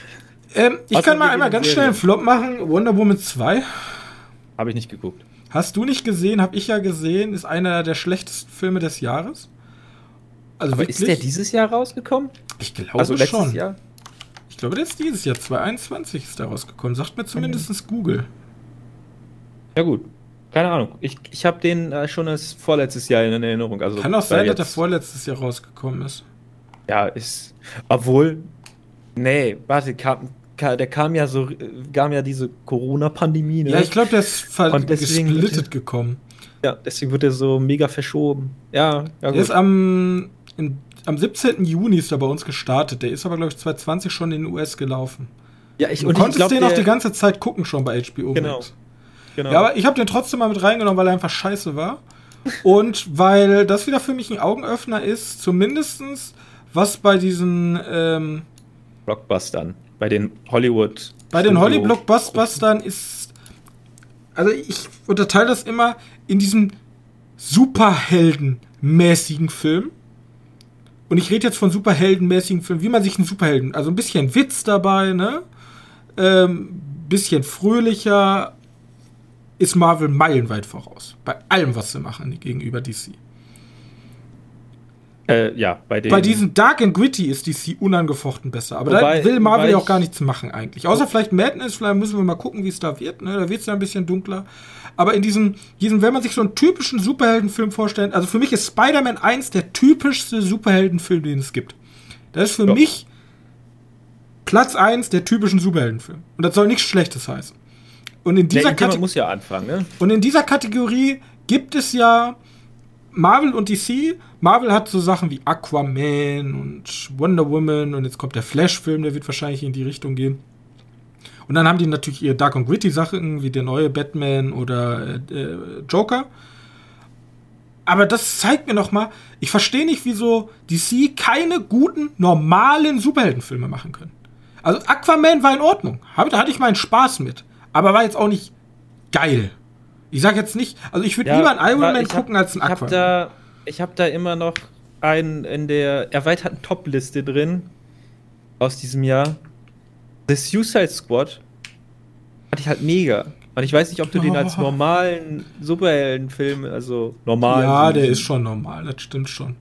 Ähm, ich kann mal einmal in ganz Serie? schnell einen Flop machen. Wonder Woman 2. Habe ich nicht geguckt. Hast du nicht gesehen, habe ich ja gesehen, ist einer der schlechtesten Filme des Jahres. Also Aber wirklich? ist der dieses Jahr rausgekommen? Ich glaube also schon. Jahr? Ich glaube, der ist dieses Jahr, 2021 ist der rausgekommen. Sagt mir zumindest mhm. Google. Ja gut, keine Ahnung. Ich, ich habe den äh, schon als vorletztes Jahr in Erinnerung. Also Kann auch sein, dass der vorletztes Jahr rausgekommen ist. Ja, ist. Obwohl. Nee, warte, kam, der kam ja so, kam ja diese Corona-Pandemie. Ne? Ja, ich glaube, der ist gesplittet gekommen. Ja, deswegen wird er so mega verschoben. Ja, ja gut. Der ist am, in, am 17. Juni ist er bei uns gestartet. Der ist aber, glaube ich, 2020 schon in den US gelaufen. Ja, ich, du und konntest ich glaub, den auch die ganze Zeit gucken schon bei HBO genau. Max. Genau. Ja, aber ich habe den trotzdem mal mit reingenommen, weil er einfach scheiße war. und weil das wieder für mich ein Augenöffner ist, zumindestens was bei diesen ähm, Blockbustern, bei den Hollywood. Bei den Hollywood-Blockbustern ist. Also ich unterteile das immer in diesem Superheldenmäßigen Film. Und ich rede jetzt von superheldenmäßigen Film, wie man sich einen Superhelden, also ein bisschen Witz dabei, ne? Ähm, bisschen fröhlicher, ist Marvel meilenweit voraus. Bei allem, was sie machen gegenüber DC. Äh, ja, bei, bei diesen Dark and Gritty ist DC unangefochten besser. Aber wobei, da will Marvel ja auch gar nichts machen eigentlich. Außer vielleicht Madness, vielleicht müssen wir mal gucken, wie es da wird. Ne? Da wird es ja ein bisschen dunkler. Aber in diesem, diesem, wenn man sich so einen typischen Superheldenfilm vorstellt, also für mich ist Spider-Man 1 der typischste Superheldenfilm, den es gibt. Das ist für ja. mich Platz 1 der typischen Superheldenfilm. Und das soll nichts Schlechtes heißen. Und in dieser Kategorie muss ja anfangen, ne? Und in dieser Kategorie gibt es ja Marvel und DC. Marvel hat so Sachen wie Aquaman und Wonder Woman und jetzt kommt der Flash-Film, der wird wahrscheinlich in die Richtung gehen. Und dann haben die natürlich ihre Dark und Gritty Sachen, wie der neue Batman oder äh, Joker. Aber das zeigt mir noch mal, ich verstehe nicht, wieso DC keine guten, normalen Superheldenfilme machen können. Also Aquaman war in Ordnung. Da hatte ich meinen Spaß mit aber war jetzt auch nicht geil. Ich sag jetzt nicht, also ich würde ja, lieber einen Iron Man gucken hab, als einen Aquaman. Ich habe da, ich hab da immer noch einen in der erweiterten Top-Liste drin aus diesem Jahr. The Suicide Squad fand ich halt mega. Und ich weiß nicht, ob du oh. den als normalen Superheldenfilm, also normal. Ja, der ist schon normal, das stimmt schon.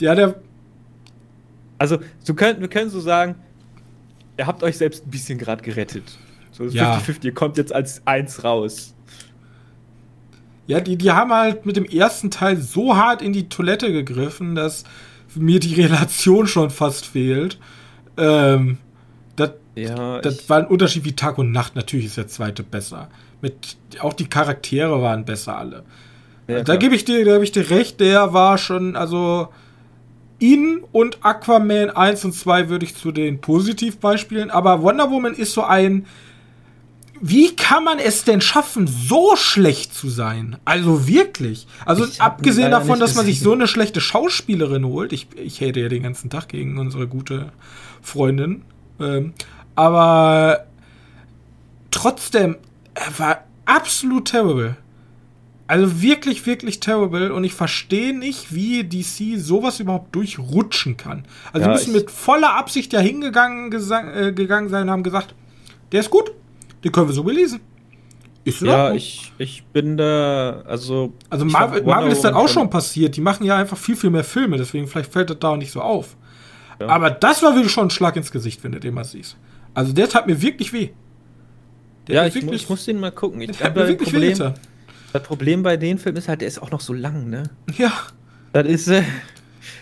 Ja, der. Also, du könnt, wir können so sagen, ihr habt euch selbst ein bisschen gerade gerettet. So ja. 50-50, kommt jetzt als eins raus. Ja, die, die haben halt mit dem ersten Teil so hart in die Toilette gegriffen, dass mir die Relation schon fast fehlt. Ähm, das, ja, das war ein Unterschied wie Tag und Nacht. Natürlich ist der zweite besser. Mit, auch die Charaktere waren besser alle. Ja, da gebe ich dir, da gebe ich dir recht, der war schon, also ihn und Aquaman 1 und 2 würde ich zu den Positivbeispielen, aber Wonder Woman ist so ein, wie kann man es denn schaffen, so schlecht zu sein? Also wirklich. Also abgesehen davon, dass man sich so eine schlechte Schauspielerin holt. Ich, ich hate ja den ganzen Tag gegen unsere gute Freundin. Ähm, aber trotzdem, er war absolut terrible. Also wirklich, wirklich terrible. Und ich verstehe nicht, wie DC sowas überhaupt durchrutschen kann. Also ja, müssen mit voller Absicht ja hingegangen äh, gegangen sein und haben gesagt, der ist gut, den können wir so belesen. Ist ja, ich, ich bin da, also. Also Marvel, Marvel ist das auch schon passiert. Die machen ja einfach viel, viel mehr Filme, deswegen vielleicht fällt das da auch nicht so auf. Ja. Aber das war wirklich schon ein Schlag ins Gesicht, wenn du den mal siehst. Also der tat mir wirklich weh. Der ja, ich, wirklich, ich muss den mal gucken. Ich habe wirklich Problem, weh Das Problem bei den Filmen ist halt, der ist auch noch so lang, ne? Ja. Das ist. Äh,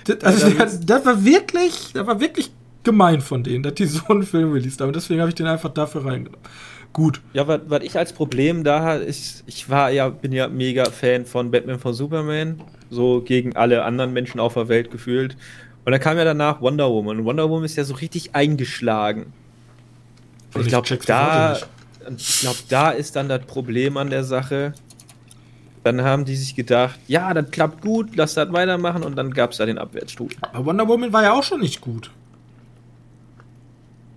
das, also, das, das, war wirklich, das war wirklich gemein von denen, dass die so einen Film released haben. Deswegen habe ich den einfach dafür reingenommen gut. Ja, was, was ich als Problem da ist, ich war ja, bin ja mega Fan von Batman von Superman, so gegen alle anderen Menschen auf der Welt gefühlt. Und dann kam ja danach Wonder Woman. Und Wonder Woman ist ja so richtig eingeschlagen. Und ich glaube, da, ich glaube, da ist dann das Problem an der Sache. Dann haben die sich gedacht, ja, das klappt gut, lass das weitermachen und dann gab es da den Abwärtsstuhl. Aber Wonder Woman war ja auch schon nicht gut.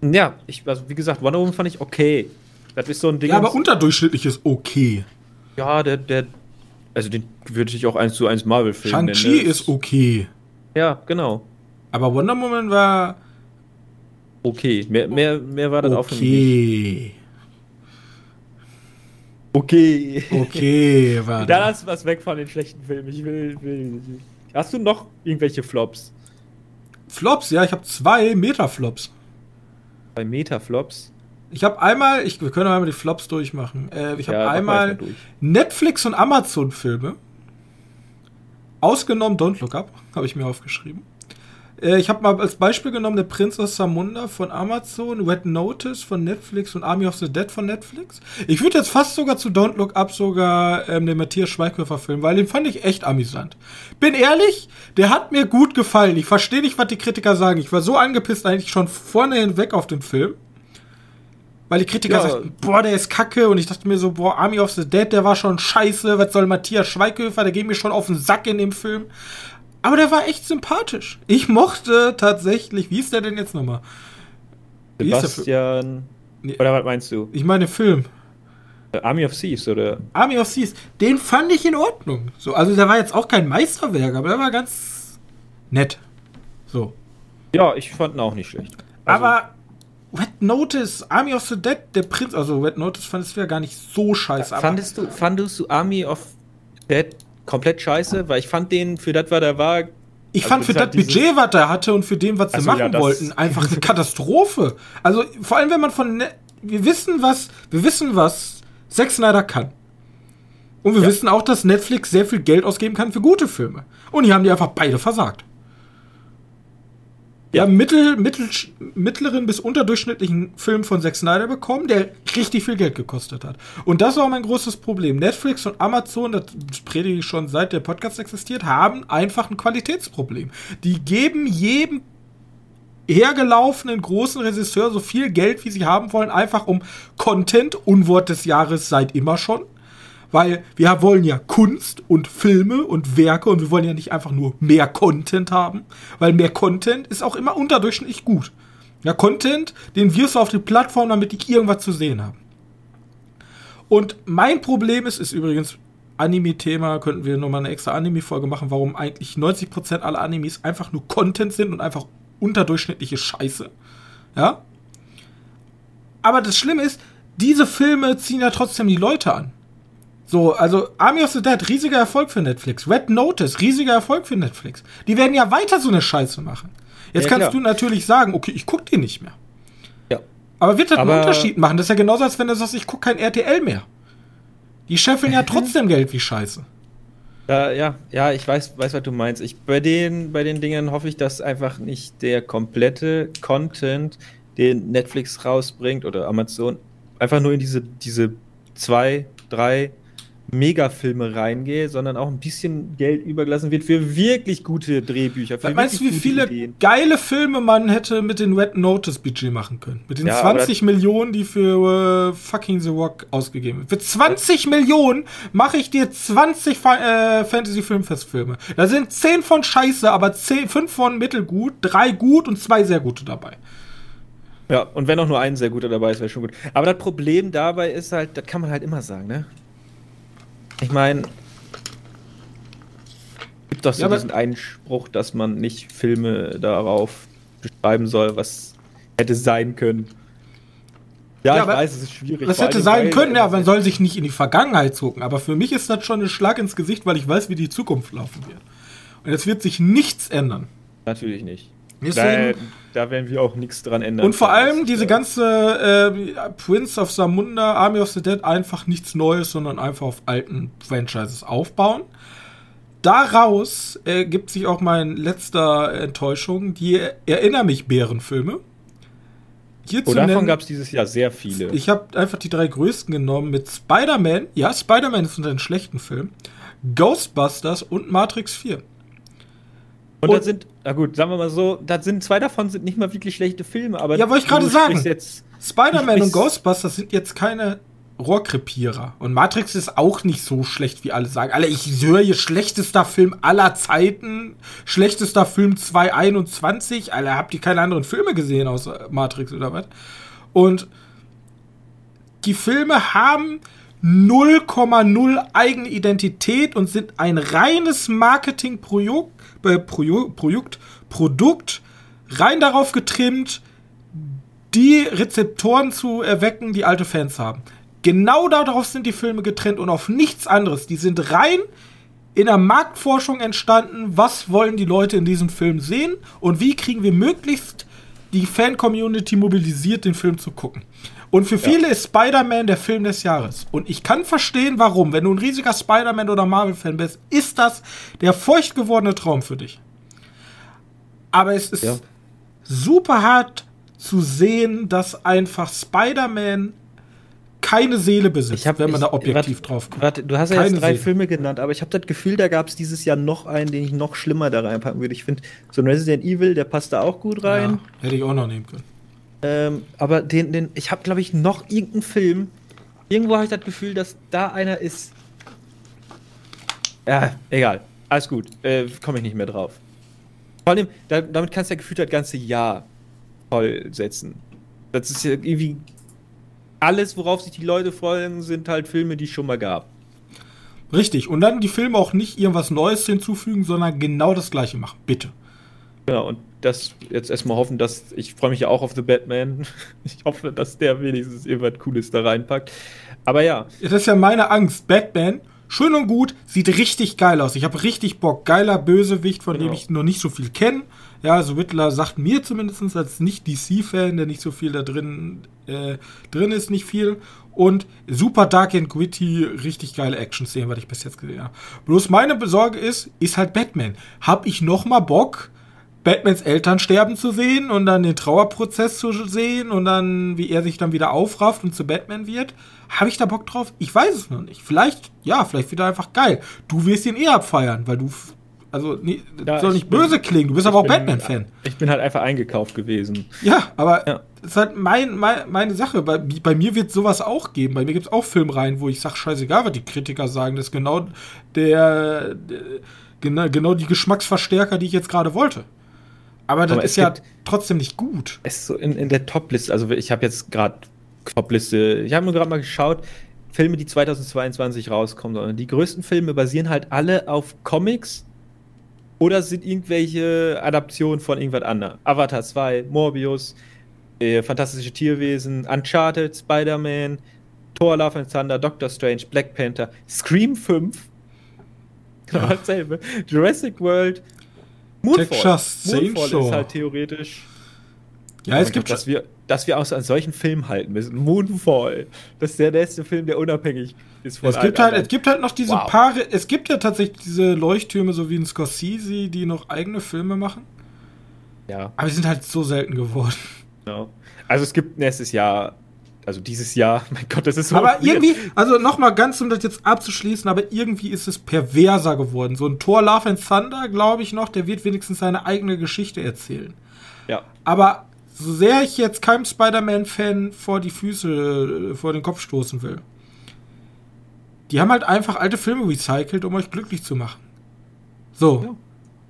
Ja, ich, also wie gesagt, Wonder Woman fand ich okay. Das ist so ein Ding. Ja, aber unterdurchschnittlich ist okay. Ja, der, der. Also den würde ich auch eins zu eins Marvel-Film nennen. Shang-Chi ist okay. Ja, genau. Aber Wonder Woman war. Okay. Mehr, mehr, mehr war dann okay. auch mich. Okay. Okay, warte. Da lass was weg von den schlechten Filmen. Ich will, will. Hast du noch irgendwelche Flops? Flops, ja, ich habe zwei Metaflops. Bei Metaflops? Ich habe einmal, ich, wir können einmal die Flops durchmachen. Äh, ich habe Ja, einmal durch. Netflix und Amazon Filme. Ausgenommen Don't Look Up, habe ich mir aufgeschrieben. Äh, ich habe mal als Beispiel genommen Der Prinz aus Samunda von Amazon, Red Notice von Netflix und Army of the Dead von Netflix. Ich würde jetzt fast sogar zu Don't Look Up sogar ähm, den Matthias Schweighöfer Film, weil den fand ich echt amüsant. Bin ehrlich, der hat mir gut gefallen. Ich verstehe nicht, was die Kritiker sagen. Ich war so angepisst eigentlich schon vorne hinweg auf den Film. Weil die Kritiker Ja. sagten, boah, der ist kacke. Und ich dachte mir so, boah, Army of the Dead, der war schon scheiße. Was soll Matthias Schweighöfer? Der geht mir schon auf den Sack in dem Film. Aber der war echt sympathisch. Ich mochte tatsächlich, wie ist der denn jetzt nochmal? Wie? Sebastian. Oder was meinst du? Ich meine Film. Äh, Army of Thieves oder? Army of Thieves, den fand ich in Ordnung. So, also der war jetzt auch kein Meisterwerk, aber der war ganz nett. So. Ja, ich fand ihn auch nicht schlecht. Also, aber Red Notice, Army of the Dead, der Prinz, also Red Notice fandest du ja gar nicht so scheiße. aber- fandest du, fandest du Army of Dead komplett scheiße? Weil ich fand den für das, was er war. Ich Also fand für das Budget, was er hatte und für den, was sie Ach so, machen ja, wollten, einfach eine Katastrophe. Also vor allem, wenn man von Ne- wir wissen was, wir wissen was Zack Snyder kann. Und wir Ja. wissen auch, dass Netflix sehr viel Geld ausgeben kann für gute Filme. Und die haben die einfach beide versagt. Wir Ja. haben mittel, mittel, mittleren bis unterdurchschnittlichen Film von Zack Snyder bekommen, der richtig viel Geld gekostet hat. Und das war mein großes Problem. Netflix und Amazon, das predige ich schon seit der Podcast existiert, haben einfach ein Qualitätsproblem. Die geben jedem hergelaufenen großen Regisseur so viel Geld, wie sie haben wollen, einfach um Content, Unwort des Jahres seit immer schon. Weil wir wollen ja Kunst und Filme und Werke und wir wollen ja nicht einfach nur mehr Content haben, weil mehr Content ist auch immer unterdurchschnittlich gut. Ja, Content, den wirst du auf die Plattform, damit die irgendwas zu sehen haben. Und mein Problem ist, ist übrigens Anime-Thema, könnten wir nochmal eine extra Anime-Folge machen, warum eigentlich 90% aller Animes einfach nur Content sind und einfach unterdurchschnittliche Scheiße. Ja? Aber das Schlimme ist, diese Filme ziehen ja trotzdem die Leute an. So, also Army of the Dead, riesiger Erfolg für Netflix. Red Notice, riesiger Erfolg für Netflix. Die werden ja weiter so eine Scheiße machen. Jetzt Ja, kannst klar. du natürlich sagen, okay, ich guck den nicht mehr. Ja. Aber wird das einen Aber- Unterschied machen? Das ist ja genauso, als wenn du sagst, ich guck kein RTL mehr. Die scheffeln ja trotzdem Geld wie Scheiße. Ja, ja, ja, ich weiß, weiß, was du meinst. Ich, bei, den, bei den Dingen hoffe ich, dass einfach nicht der komplette Content, den Netflix rausbringt oder Amazon, einfach nur in diese, diese zwei, drei Megafilme reingehe, sondern auch ein bisschen Geld übergelassen wird für wirklich gute Drehbücher. Für meinst du, wie viele Ideen. geile Filme man hätte mit den Red Notice Budget machen können? Mit den Ja, aber 20 Millionen, die für äh, fucking The Rock ausgegeben werden. Für 20 Millionen mache ich dir 20 Fa äh, Fantasy-Filmfestfilme. Da sind 10 von scheiße, aber 10, 5 von mittelgut, 3 gut und 2 sehr gute dabei. Ja, und wenn auch nur ein sehr guter dabei ist, wäre schon gut. Aber das Problem dabei ist halt, das kann man halt immer sagen, ne? Ich meine, gibt doch so Ja, diesen Einspruch, dass man nicht Filme darauf beschreiben soll, was hätte sein können. Ja, Ja, ich weiß, es ist schwierig. Das vor hätte sein können, ja, man soll sich nicht in die Vergangenheit zucken. Aber für mich ist das schon ein Schlag ins Gesicht, weil ich weiß, wie die Zukunft laufen wird. Und es wird sich nichts ändern. Natürlich nicht. Da, Deswegen, da werden wir auch nichts dran ändern. und vor allem diese ganze äh, Prince of Samunda, Army of the Dead, einfach nichts Neues, sondern einfach auf alten Franchises aufbauen. Daraus ergibt sich auch mein letzter Enttäuschung, die Erinner mich Bärenfilme. Hier Oh, davon gab es dieses Jahr sehr viele. Ich habe einfach die drei größten genommen mit Spider-Man. Ja, Spider-Man ist ein schlechten Film. Ghostbusters und Matrix 4. und und- das sind, na gut, sagen wir mal so, das sind zwei davon sind nicht mal wirklich schlechte Filme, aber Ja, wollte ich gerade sagen. Spider-Man und Ghostbusters sind jetzt keine Rohrkrepierer. Und Matrix ist auch nicht so schlecht, wie alle sagen. Alle, ich höre hier schlechtester Film aller Zeiten. Schlechtester Film 2021. Alle, habt ihr keine anderen Filme gesehen außer Matrix oder was? Und die Filme haben 0,0 eigene Identität und sind ein reines Marketingprojekt, äh, Projekt, Produkt, rein darauf getrimmt, die Rezeptoren zu erwecken, die alte Fans haben. Genau darauf sind die Filme getrennt und auf nichts anderes. Die sind rein in der Marktforschung entstanden. Was wollen die Leute in diesem Film sehen und wie kriegen wir möglichst die Fan-Community mobilisiert, den Film zu gucken. Und für viele ja. ist Spider-Man der Film des Jahres. Und ich kann verstehen, warum. Wenn du ein riesiger Spider-Man oder Marvel-Fan bist, ist das der feucht gewordene Traum für dich. Aber es ist ja. super hart zu sehen, dass einfach Spider-Man keine Seele besitzt, hab, wenn man ich, da objektiv warte, drauf guckt. Warte, du hast ja jetzt drei Seele. Filme genannt, aber ich habe das Gefühl, da gab es dieses Jahr noch einen, den ich noch schlimmer da reinpacken würde. Ich finde, so ein Resident Evil, der passt da auch gut rein. Ja, hätte ich auch noch nehmen können. Ähm, aber den, den, ich habe, glaube ich, noch irgendeinen Film. Irgendwo habe ich das Gefühl, dass da einer ist. Ja, egal. Alles gut. Äh, Komme ich nicht mehr drauf. Vor allem, da, damit kannst du ja gefühlt das ganze Jahr vollsetzen. Das ist ja irgendwie alles, worauf sich die Leute freuen, sind halt Filme, die es schon mal gab. Richtig. Und dann die Filme auch nicht irgendwas Neues hinzufügen, sondern genau das gleiche machen. Bitte. Genau, und das jetzt erstmal hoffen, dass ich freue mich ja auch auf The Batman. Ich hoffe, dass der wenigstens irgendwas Cooles da reinpackt. Aber ja. Das ist ja meine Angst. Batman, schön und gut, sieht richtig geil aus. Ich habe richtig Bock. Geiler Bösewicht, von genau. dem ich noch nicht so viel kenne. Ja, also Whittler sagt mir zumindest als Nicht-DC-Fan, der nicht so viel da drin, äh, drin ist, nicht viel. Und super dark and gritty, richtig geile Action-Szenen, was ich bis jetzt gesehen habe. Bloß meine Besorge ist, ist halt Batman. Hab ich noch mal Bock, Batmans Eltern sterben zu sehen und dann den Trauerprozess zu sehen und dann, wie er sich dann wieder aufrafft und zu Batman wird? Habe ich da Bock drauf? Ich weiß es noch nicht. Vielleicht, ja, vielleicht wieder einfach geil. Du wirst ihn eher abfeiern, weil du also nee, ja, soll nicht böse bin, klingen, du bist aber auch Batman-Fan. Ich bin halt einfach eingekauft gewesen. Ja, aber ja. das ist halt mein, mein, meine Sache. Bei, bei mir wird sowas auch geben. Bei mir gibt es auch Filmreihen, wo ich sage, scheißegal, was die Kritiker sagen. Das ist genau der, der genau, genau die Geschmacksverstärker, die ich jetzt gerade wollte. Aber das aber ist ja trotzdem nicht gut. Es ist so in, in der Top-Liste, also ich habe jetzt gerade Top-Liste, ich habe nur gerade mal geschaut, Filme, die 2022 rauskommen, die größten Filme basieren halt alle auf Comics oder sind irgendwelche Adaptionen von irgendwas anderem. Avatar 2, Morbius, äh, Fantastische Tierwesen, Uncharted, Spider-Man, Thor, Love and Thunder, Doctor Strange, Black Panther, Scream 5. Genau ja. dasselbe. Jurassic World, Moonfall. Moonfall Show. ist halt theoretisch. Ja, es gibt dass wir, dass wir aus einem solchen Film halten müssen. Moonfall. Das ist der nächste Film, der unabhängig ist von es gibt halt, Es gibt halt noch diese wow. Paare, es gibt ja tatsächlich diese Leuchttürme, so wie in Scorsese, die noch eigene Filme machen. Ja. Aber die sind halt so selten geworden. Genau. Also es gibt nächstes Jahr, also dieses Jahr, mein Gott, das ist so. Aber irgendwie, also nochmal ganz, um das jetzt abzuschließen, aber irgendwie ist es perverser geworden. So ein Thor Love and Thunder, glaube ich noch, der wird wenigstens seine eigene Geschichte erzählen. Ja. Aber so sehr ich jetzt keinem Spider-Man-Fan vor die Füße, äh, vor den Kopf stoßen will, die haben halt einfach alte Filme recycelt, um euch glücklich zu machen. So. Ja.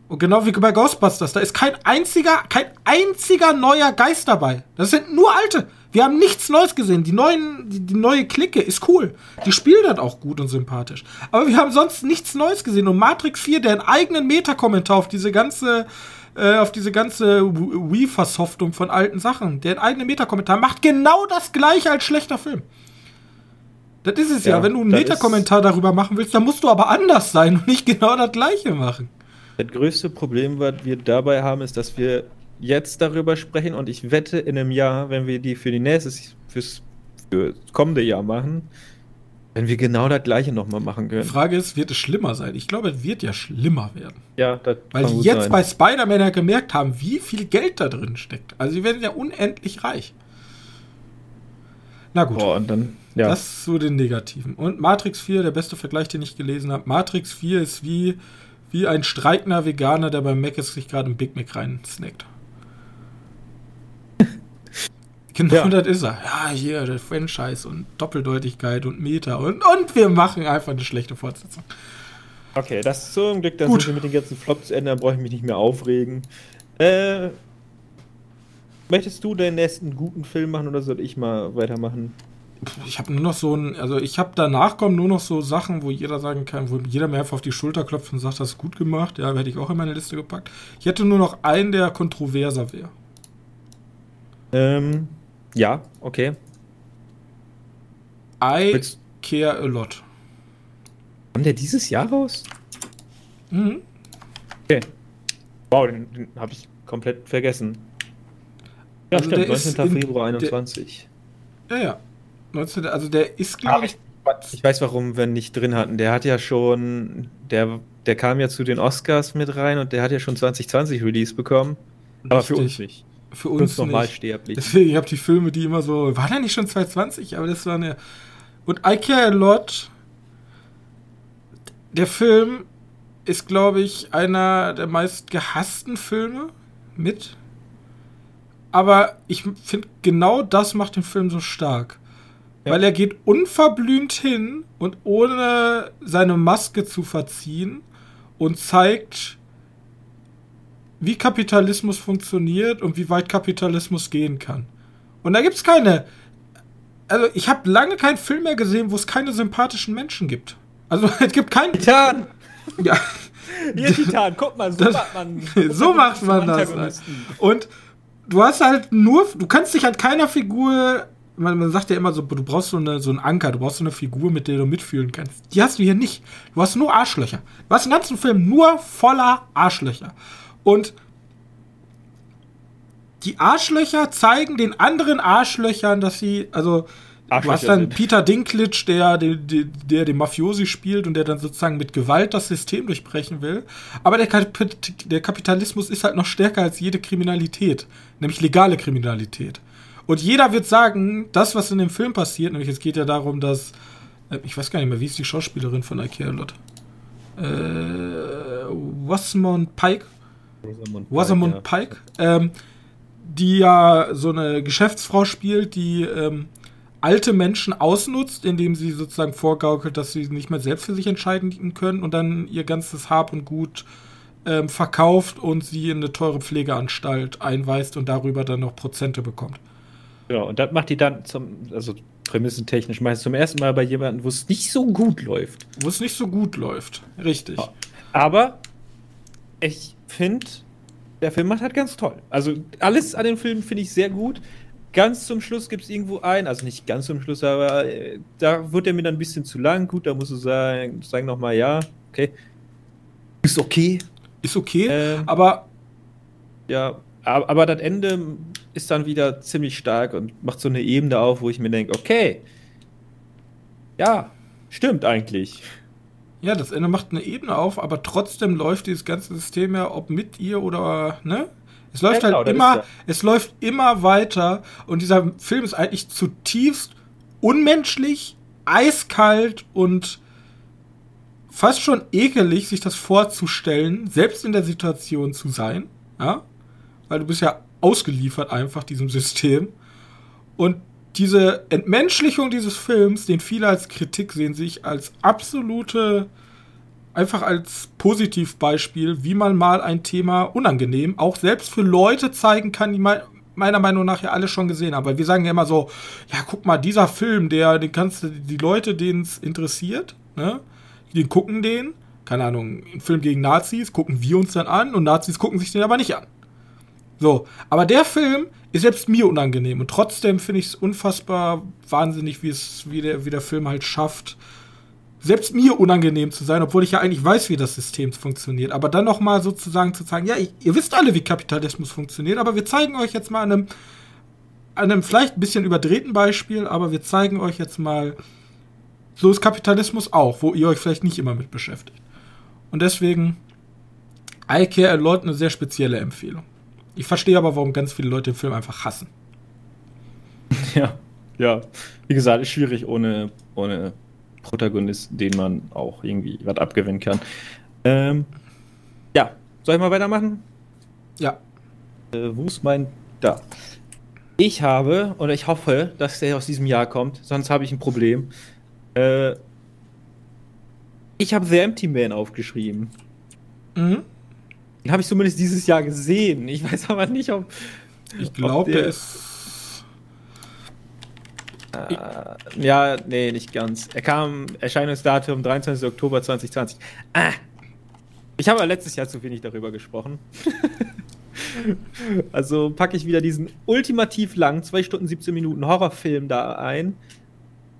Und genau wie bei Ghostbusters, da ist kein einziger, kein einziger neuer Geist dabei. Das sind nur alte. Wir haben nichts Neues gesehen. Die, neuen, die, die neue Clique ist cool. Die spielt das auch gut und sympathisch. Aber wir haben sonst nichts Neues gesehen. Und Matrix 4, der einen eigenen Meta-Kommentar auf diese ganze, äh, auf diese ganze Wii-Versoftung von alten Sachen, der einen eigenen Meta-Kommentar macht genau das gleiche als schlechter Film. Das ist es ja. ja. Wenn du einen Meta-Kommentar darüber machen willst, dann musst du aber anders sein und nicht genau das gleiche machen. Das größte Problem, was wir dabei haben, ist, dass wir jetzt darüber sprechen und ich wette, in einem Jahr, wenn wir die für die nächste, fürs für kommende Jahr machen, wenn wir genau das gleiche nochmal machen können. Die Frage ist, wird es schlimmer sein? Ich glaube, es wird ja schlimmer werden. Ja, das Weil die jetzt sein. bei Spider-Man ja gemerkt haben, wie viel Geld da drin steckt. Also sie werden ja unendlich reich. Na gut. Boah, und dann ja. Das zu den Negativen. Und Matrix 4, der beste Vergleich, den ich gelesen habe. Matrix 4 ist wie, wie ein streikender Veganer, der beim Mac sich gerade einen Big Mac rein snackt. Genau ja. das ist er. Ja, hier, der Franchise und Doppeldeutigkeit und Meta und, und wir machen einfach eine schlechte Fortsetzung. Okay, das ist so ein Glück, dass wir mit den ganzen Flops ändern, brauche ich mich nicht mehr aufregen. Äh, möchtest du den nächsten guten Film machen oder soll ich mal weitermachen? ich habe nur noch so ein, also ich habe danach kommen nur noch so Sachen, wo jeder sagen kann, wo jeder mir einfach auf die Schulter klopft und sagt, das ist gut gemacht. Ja, hätte ich auch in meine Liste gepackt. Ich hätte nur noch einen, der kontroverser wäre. Ähm, ja, okay. I Willst- care a lot. Kommt der dieses Jahr raus? Mhm. Okay. Wow, den, den habe ich komplett vergessen. Ja, Also stimmt, der ist 19. in- Februar der- 21. Ja, ja. 19, also der ist, Ah, glaube ich, Ich weiß, warum wir ihn nicht drin hatten. Der hat ja schon, der, der kam ja zu den Oscars mit rein und der hat ja schon 2020 Release bekommen. Aber für uns richtig. nicht. Für uns uns normal nicht. sterblich. Deswegen, ich habe die Filme, die immer so, war der nicht schon 2020? Aber das war eine. Und I Care a Lot, der Film ist, glaube ich, einer der meist gehassten Filme mit. Aber ich finde, genau das macht den Film so stark. Ja. Weil er geht unverblümt hin und ohne seine Maske zu verziehen und zeigt, wie Kapitalismus funktioniert und wie weit Kapitalismus gehen kann. Und da gibt es keine. Also, ich habe lange keinen Film mehr gesehen, wo es keine sympathischen Menschen gibt. Also, es gibt keinen. Titan! Ja, Hier Titan, guck mal, so Das- macht man. so macht man das. Antagonisten. Und du hast halt nur. Du kannst dich an keiner Figur. Man, man sagt ja immer so, du brauchst so, eine, so einen Anker, du brauchst so eine Figur, mit der du mitfühlen kannst. Die hast du hier nicht. Du hast nur Arschlöcher. Du hast den ganzen Film nur voller Arschlöcher. Und die Arschlöcher zeigen den anderen Arschlöchern, dass sie, also du hast dann. Peter Dinklage, der, der, der, den Mafiosi spielt und der dann sozusagen mit Gewalt das System durchbrechen will. Aber der, Kapit der Kapitalismus ist halt noch stärker als jede Kriminalität, nämlich legale Kriminalität. Und jeder wird sagen, das, was in dem Film passiert, nämlich es geht ja darum, dass, äh, ich weiß gar nicht mehr, wie ist die Schauspielerin von Ikea Lot? Äh, Wasmond Pike? Rosamund ja. Pike, ähm, die ja so eine Geschäftsfrau spielt, die ähm, alte Menschen ausnutzt, indem sie sozusagen vorgaukelt, dass sie nicht mehr selbst für sich entscheiden können und dann ihr ganzes Hab und Gut ähm, verkauft und sie in eine teure Pflegeanstalt einweist und darüber dann noch Prozente bekommt. Genau, und das macht die dann zum, also prämissentechnisch meist zum ersten Mal bei jemandem, wo es nicht so gut läuft. Wo es nicht so gut läuft. Richtig. Aber ich finde, der Film macht halt ganz toll. Also alles an dem Film finde ich sehr gut. Ganz zum Schluss gibt es irgendwo ein, also nicht ganz zum Schluss, aber äh, da wird er mir dann ein bisschen zu lang. Gut, da musst du sagen, sagen nochmal ja, okay. Ist okay. Ist okay, Ähm, aber Ja, aber, aber das Ende ist dann wieder ziemlich stark und macht so eine Ebene auf, wo ich mir denke, okay, ja, stimmt eigentlich. Ja, das Ende macht eine Ebene auf, aber trotzdem läuft dieses ganze System ja, ob mit ihr oder, ne? Es läuft Ja, genau, halt immer, es läuft immer weiter und dieser Film ist eigentlich zutiefst unmenschlich, eiskalt und fast schon ekelig, sich das vorzustellen, selbst in der Situation zu sein, ja? Weil du bist ja ausgeliefert einfach diesem System. Und diese Entmenschlichung dieses Films, den viele als Kritik sehen, sich als absolute, einfach als Positivbeispiel, wie man mal ein Thema unangenehm auch selbst für Leute zeigen kann, die mei- meiner Meinung nach ja alle schon gesehen haben. Weil wir sagen ja immer so, ja, guck mal, dieser Film, der, den kannst du, die Leute, denen es interessiert, ne, die gucken den, keine Ahnung, ein Film gegen Nazis, gucken wir uns dann an und Nazis gucken sich den aber nicht an. So, aber der Film ist selbst mir unangenehm und trotzdem finde ich es unfassbar wahnsinnig, wie es wie der, wie der Film halt schafft, selbst mir unangenehm zu sein, obwohl ich ja eigentlich weiß, wie das System funktioniert. Aber dann noch mal sozusagen zu sagen, ja, ich, ihr wisst alle, wie Kapitalismus funktioniert, aber wir zeigen euch jetzt mal an einem, an einem vielleicht ein bisschen überdrehten Beispiel, aber wir zeigen euch jetzt mal, so ist Kapitalismus auch, wo ihr euch vielleicht nicht immer mit beschäftigt. Und deswegen, I Care a Lot eine sehr spezielle Empfehlung. Ich verstehe aber, warum ganz viele Leute den Film einfach hassen. Ja, ja. Wie gesagt, ist schwierig ohne, ohne Protagonisten, den man auch irgendwie was abgewinnen kann. Ähm, ja, soll ich mal weitermachen? Ja, Äh, wo ist mein. Da. Ich habe, oder ich hoffe, dass der aus diesem Jahr kommt, sonst habe ich ein Problem. Äh, ich habe The Empty Man aufgeschrieben. mhm. Den habe ich zumindest dieses Jahr gesehen. Ich weiß aber nicht, ob. ich glaube, der ist. Äh, ja, nee, nicht ganz. Er kam, Erscheinungsdatum 23. Oktober 2020. Ah! Ich habe letztes Jahr zu wenig darüber gesprochen. also packe ich wieder diesen ultimativ langen, 2 Stunden 17 Minuten Horrorfilm da ein.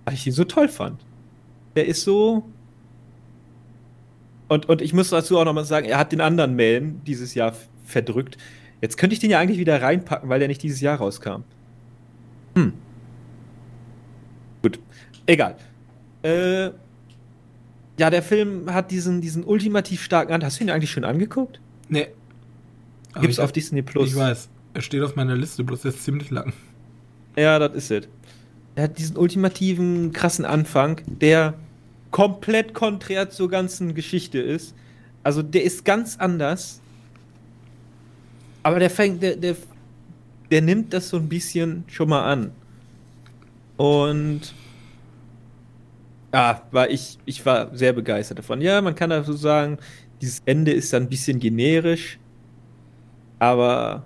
weil ich ihn so toll fand. Der ist so. Und, und ich muss dazu auch nochmal sagen, er hat den anderen Man dieses Jahr verdrückt. Jetzt könnte ich den ja eigentlich wieder reinpacken, weil der nicht dieses Jahr rauskam. Hm. Gut. Egal. Äh, ja, der Film hat diesen, diesen ultimativ starken An. Hast du ihn eigentlich schon angeguckt? Nee. Gibt's auf Disney Plus. Ich weiß. Er steht auf meiner Liste, bloß er ist ziemlich lang. Ja, das ist es. Er hat diesen ultimativen, krassen Anfang, der komplett konträr zur ganzen Geschichte ist. Also der ist ganz anders. Aber der fängt, der, der, der nimmt das so ein bisschen schon mal an. Und ja, war ich, ich war sehr begeistert davon. Ja, man kann dazu sagen, dieses Ende ist dann ein bisschen generisch, aber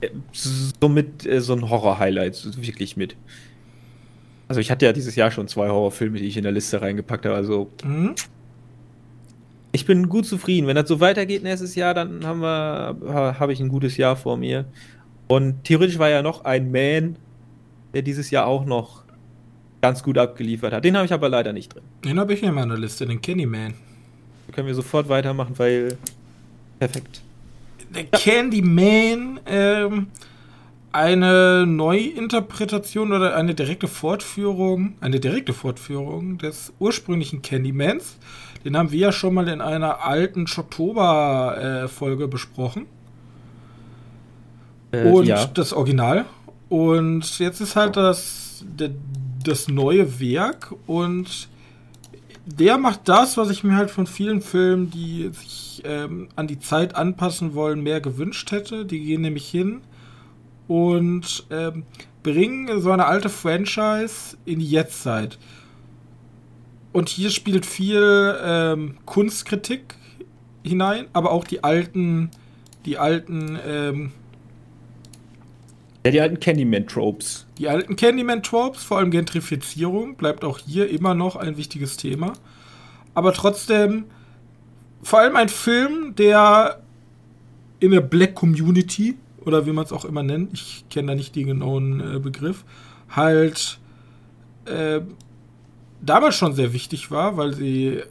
äh, somit äh, so ein Horror-Highlight, wirklich mit. Also ich hatte ja dieses Jahr schon zwei Horrorfilme, die ich in der Liste reingepackt habe, also mhm. ich bin gut zufrieden. Wenn das so weitergeht nächstes Jahr, dann haben wir, habe ich ein gutes Jahr vor mir. Und theoretisch war ja noch ein Man, der dieses Jahr auch noch ganz gut abgeliefert hat. Den habe ich aber leider nicht drin. Den habe ich in meiner Liste, den Candyman. Da können wir sofort weitermachen, weil perfekt. Der Candyman, ähm, eine Neuinterpretation oder eine direkte Fortführung, eine direkte Fortführung des ursprünglichen Candymans. Den haben wir ja schon mal in einer alten Schotober-Folge äh, besprochen. Äh, Und ja. das Original. Und jetzt ist halt das, das neue Werk und der macht das, was ich mir halt von vielen Filmen, die sich ähm, an die Zeit anpassen wollen, mehr gewünscht hätte. Die gehen nämlich hin und ähm, bringen so eine alte Franchise in die Jetztzeit. Und hier spielt viel ähm, Kunstkritik hinein, aber auch die alten, die alten ähm, ja, die alten Candyman-Tropes. Die alten Candyman-Tropes, vor allem Gentrifizierung, bleibt auch hier immer noch ein wichtiges Thema. Aber trotzdem, vor allem ein Film, der in der Black Community, oder wie man es auch immer nennt, ich kenne da nicht den genauen äh, Begriff, halt äh, damals schon sehr wichtig war, weil sie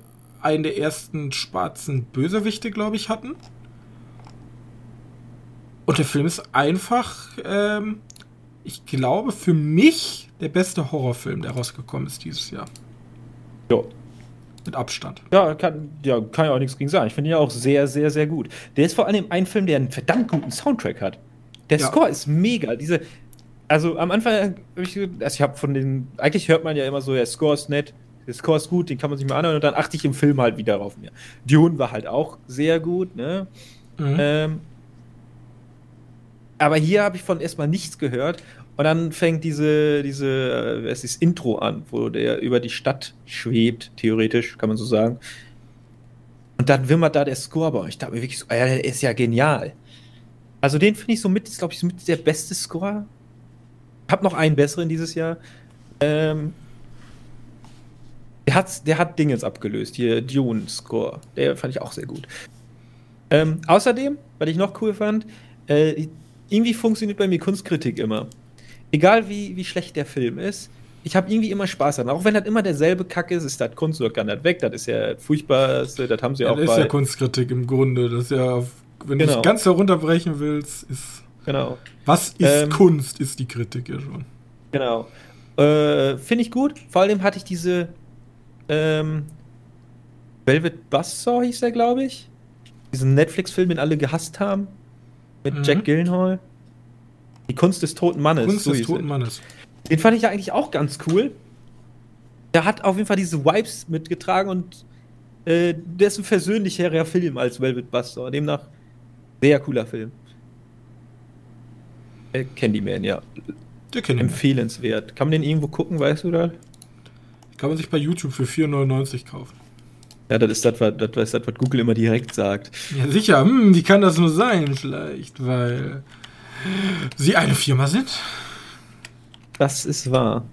einen der ersten schwarzen Bösewichte, glaube ich, hatten. Und der Film ist einfach, ähm, ich glaube, für mich der beste Horrorfilm, der rausgekommen ist dieses Jahr. Ja. Mit Abstand. Ja, kann, ja, kann ja auch nichts gegen sagen. Ich finde ihn ja auch sehr, sehr, sehr gut. Der ist vor allem ein Film, der einen verdammt guten Soundtrack hat. Der ja. Score ist mega. Diese, also am Anfang habe ich, also ich habe von den, eigentlich hört man ja immer so, der Score ist nett, der Score ist gut, den kann man sich mal anhören und dann achte ich im Film halt wieder drauf. Mir. Dune war halt auch sehr gut, ne? Mhm. Ähm, aber hier habe ich von erstmal nichts gehört. Und dann fängt diese, diese, es ist Intro an, wo der über die Stadt schwebt, theoretisch, kann man so sagen. Und dann wimmert da der Score bei. Ich dachte mir wirklich so, ja, der ist ja genial. Also den finde ich so mit, ist glaube ich so mit der beste Score. Hab noch einen besseren dieses Jahr. Ähm, der hat, der hat Dingens abgelöst, hier Dune Score. Der fand ich auch sehr gut. Ähm, außerdem, was ich noch cool fand, äh, irgendwie funktioniert bei mir Kunstkritik immer. Egal wie, wie schlecht der Film ist, ich habe irgendwie immer Spaß daran. Auch wenn das immer derselbe Kack ist, ist das Kunstwerk gar nicht weg. Das ist ja furchtbar, das haben sie ja, auch Das ist ja Kunstkritik im Grunde. Das ist ja, wenn genau. du es ganz herunterbrechen willst, ist. Genau. Was ist ähm, Kunst, ist die Kritik ja schon. Genau. Äh, Finde ich gut. Vor allem hatte ich diese ähm, Velvet Buzzsaw hieß der, glaube ich. Diesen Netflix-Film, den alle gehasst haben mit mhm. Jack Gillenhall. Die Kunst des toten Mannes. Kunst so des toten Mannes. Den fand ich ja eigentlich auch ganz cool. Der hat auf jeden Fall diese Vibes mitgetragen und äh, der ist ein versöhnlicherer Film als Velvet Buster. Demnach sehr cooler Film. Äh, Candyman, ja. Der Candyman. Empfehlenswert. Kann man den irgendwo gucken, weißt du da? Kann man sich bei YouTube für 4,99 kaufen. Ja, das ist das, was, das ist das, was Google immer direkt sagt. Ja, sicher. Hm, wie kann das nur sein? Vielleicht, weil sie eine Firma sind. Das ist wahr.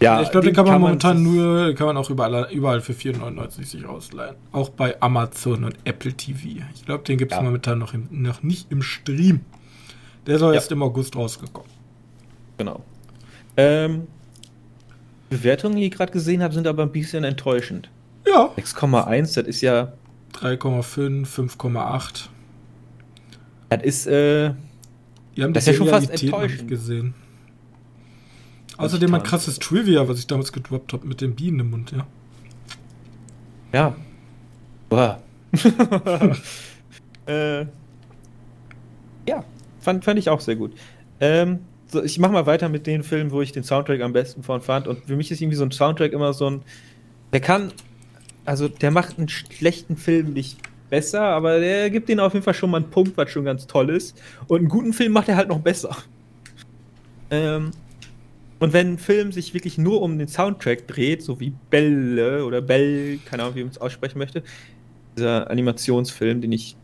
Ja, ich glaube, den, den kann man kann momentan man nur, kann man auch überall, überall für 4,99 sich ausleihen. Auch bei Amazon und Apple TV. Ich glaube, den gibt es ja. momentan noch, im, noch nicht im Stream. Der soll ja. erst im August rausgekommen. Genau. Ähm, Bewertungen, die ich gerade gesehen habe, sind aber ein bisschen enttäuschend. Ja. 6,1, das ist ja. 3,5, 5,8. Das ist, äh, Das ist ja schon fast enttäuschend. gesehen. Außerdem ein krasses Trivia, was ich damals gedroppt habe mit den Bienen im Mund, ja. ja. Boah. äh, ja, fand, fand ich auch sehr gut. Ähm, so, ich mach mal weiter mit den Filmen, wo ich den Soundtrack am besten von fand. Und für mich ist irgendwie so ein Soundtrack immer so ein. Der kann. Also, der macht einen schlechten Film nicht besser, aber der gibt ihnen auf jeden Fall schon mal einen Punkt, was schon ganz toll ist. Und einen guten Film macht er halt noch besser. Ähm, und wenn ein Film sich wirklich nur um den Soundtrack dreht, so wie Belle oder Bell, keine Ahnung, wie man es aussprechen möchte, dieser Animationsfilm, den ich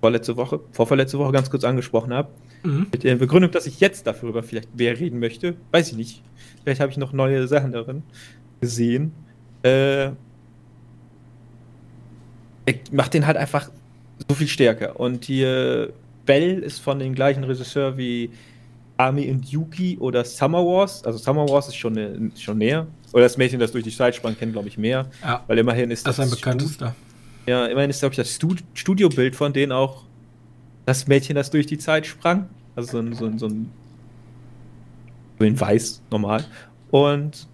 vorletzte Woche, vorverletzte Woche ganz kurz angesprochen habe, Mhm. mit der Begründung, dass ich jetzt darüber vielleicht mehr reden möchte, weiß ich nicht. Vielleicht habe ich noch neue Sachen darin gesehen. Äh, ich mach den halt einfach so viel stärker. Und hier Bell ist von dem gleichen Regisseur wie Army and Yuki oder Summer Wars. Also Summer Wars ist schon, eine, schon näher. Oder das Mädchen, das durch die Zeit sprang, kennt, glaube ich, mehr. Ja, Weil immerhin ist das ist ein bekanntester. ja, immerhin ist, glaube ich, das Stu Studiobild von denen auch das Mädchen, das durch die Zeit sprang. Also so ein, so ein, so ein so in weiß, normal. Und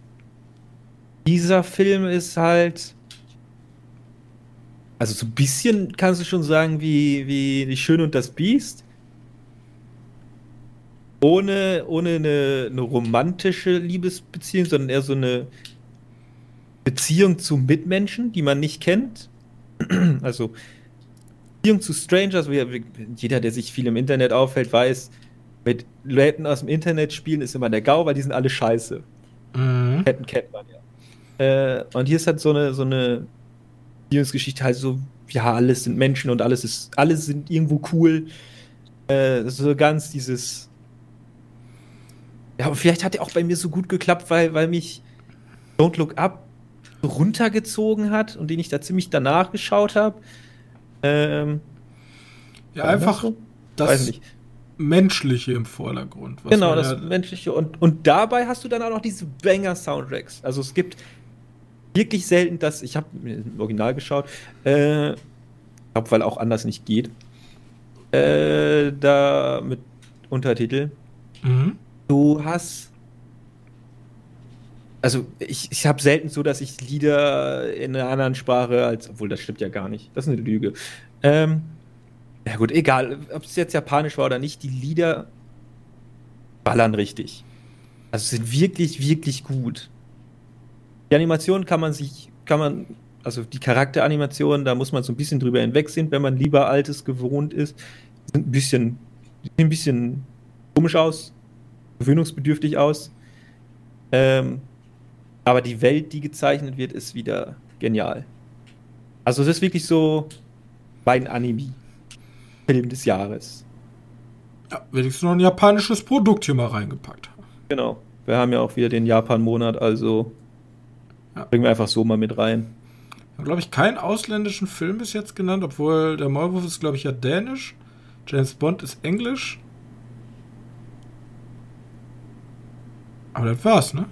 dieser Film ist halt. Also so ein bisschen kannst du schon sagen, wie, wie Die Schöne und das Biest. Ohne, ohne eine, eine romantische Liebesbeziehung, sondern eher so eine Beziehung zu Mitmenschen, die man nicht kennt. Also Beziehung zu Strangers, wie, wie, jeder, der sich viel im Internet aufhält, weiß, mit Leuten aus dem Internet spielen ist immer der GAU, weil die sind alle scheiße. Mhm. Ketten kennt man ja. Äh, und hier ist halt so eine, so eine Beziehungsgeschichte, halt so, ja, alles sind Menschen und alles ist, alles sind irgendwo cool. Äh, so ganz dieses. Ja, aber vielleicht hat er auch bei mir so gut geklappt, weil, weil mich Don't Look Up runtergezogen hat und den ich da ziemlich danach geschaut habe. Ähm, Ja, einfach so? das. Menschliche im Vordergrund. was Genau, das ja- Menschliche. Und, und dabei hast du dann auch noch diese Banger-Soundtracks. Also es gibt wirklich selten das, ich habe im Original geschaut, äh, glaub, weil auch anders nicht geht, äh, da mit Untertitel. Mhm. Du hast. Also, ich, ich habe selten so, dass ich Lieder in einer anderen Sprache als. Obwohl, das stimmt ja gar nicht. Das ist eine Lüge. Ähm, ja, gut, egal, ob es jetzt japanisch war oder nicht, die Lieder ballern richtig. Also, sind wirklich, wirklich gut. Die Animation kann man sich. Kann man. Also, die Charakteranimation, da muss man so ein bisschen drüber hinwegsehen, wenn man lieber Altes gewohnt ist. Sind ein bisschen. Sehen ein bisschen komisch aus gewöhnungsbedürftig aus. Ähm, aber die Welt, die gezeichnet wird, ist wieder genial. Also es ist wirklich so mein Anime-Film des Jahres. Ja, wenigstens noch ein japanisches Produkt hier mal reingepackt. Genau. Wir haben ja auch wieder den Japan-Monat, also Ja. bringen wir einfach so mal mit rein. Ich habe, glaube ich, keinen ausländischen Film bis jetzt genannt, obwohl der Maulwurf ist, glaube ich, ja dänisch. James Bond ist englisch. Aber das war's, ne?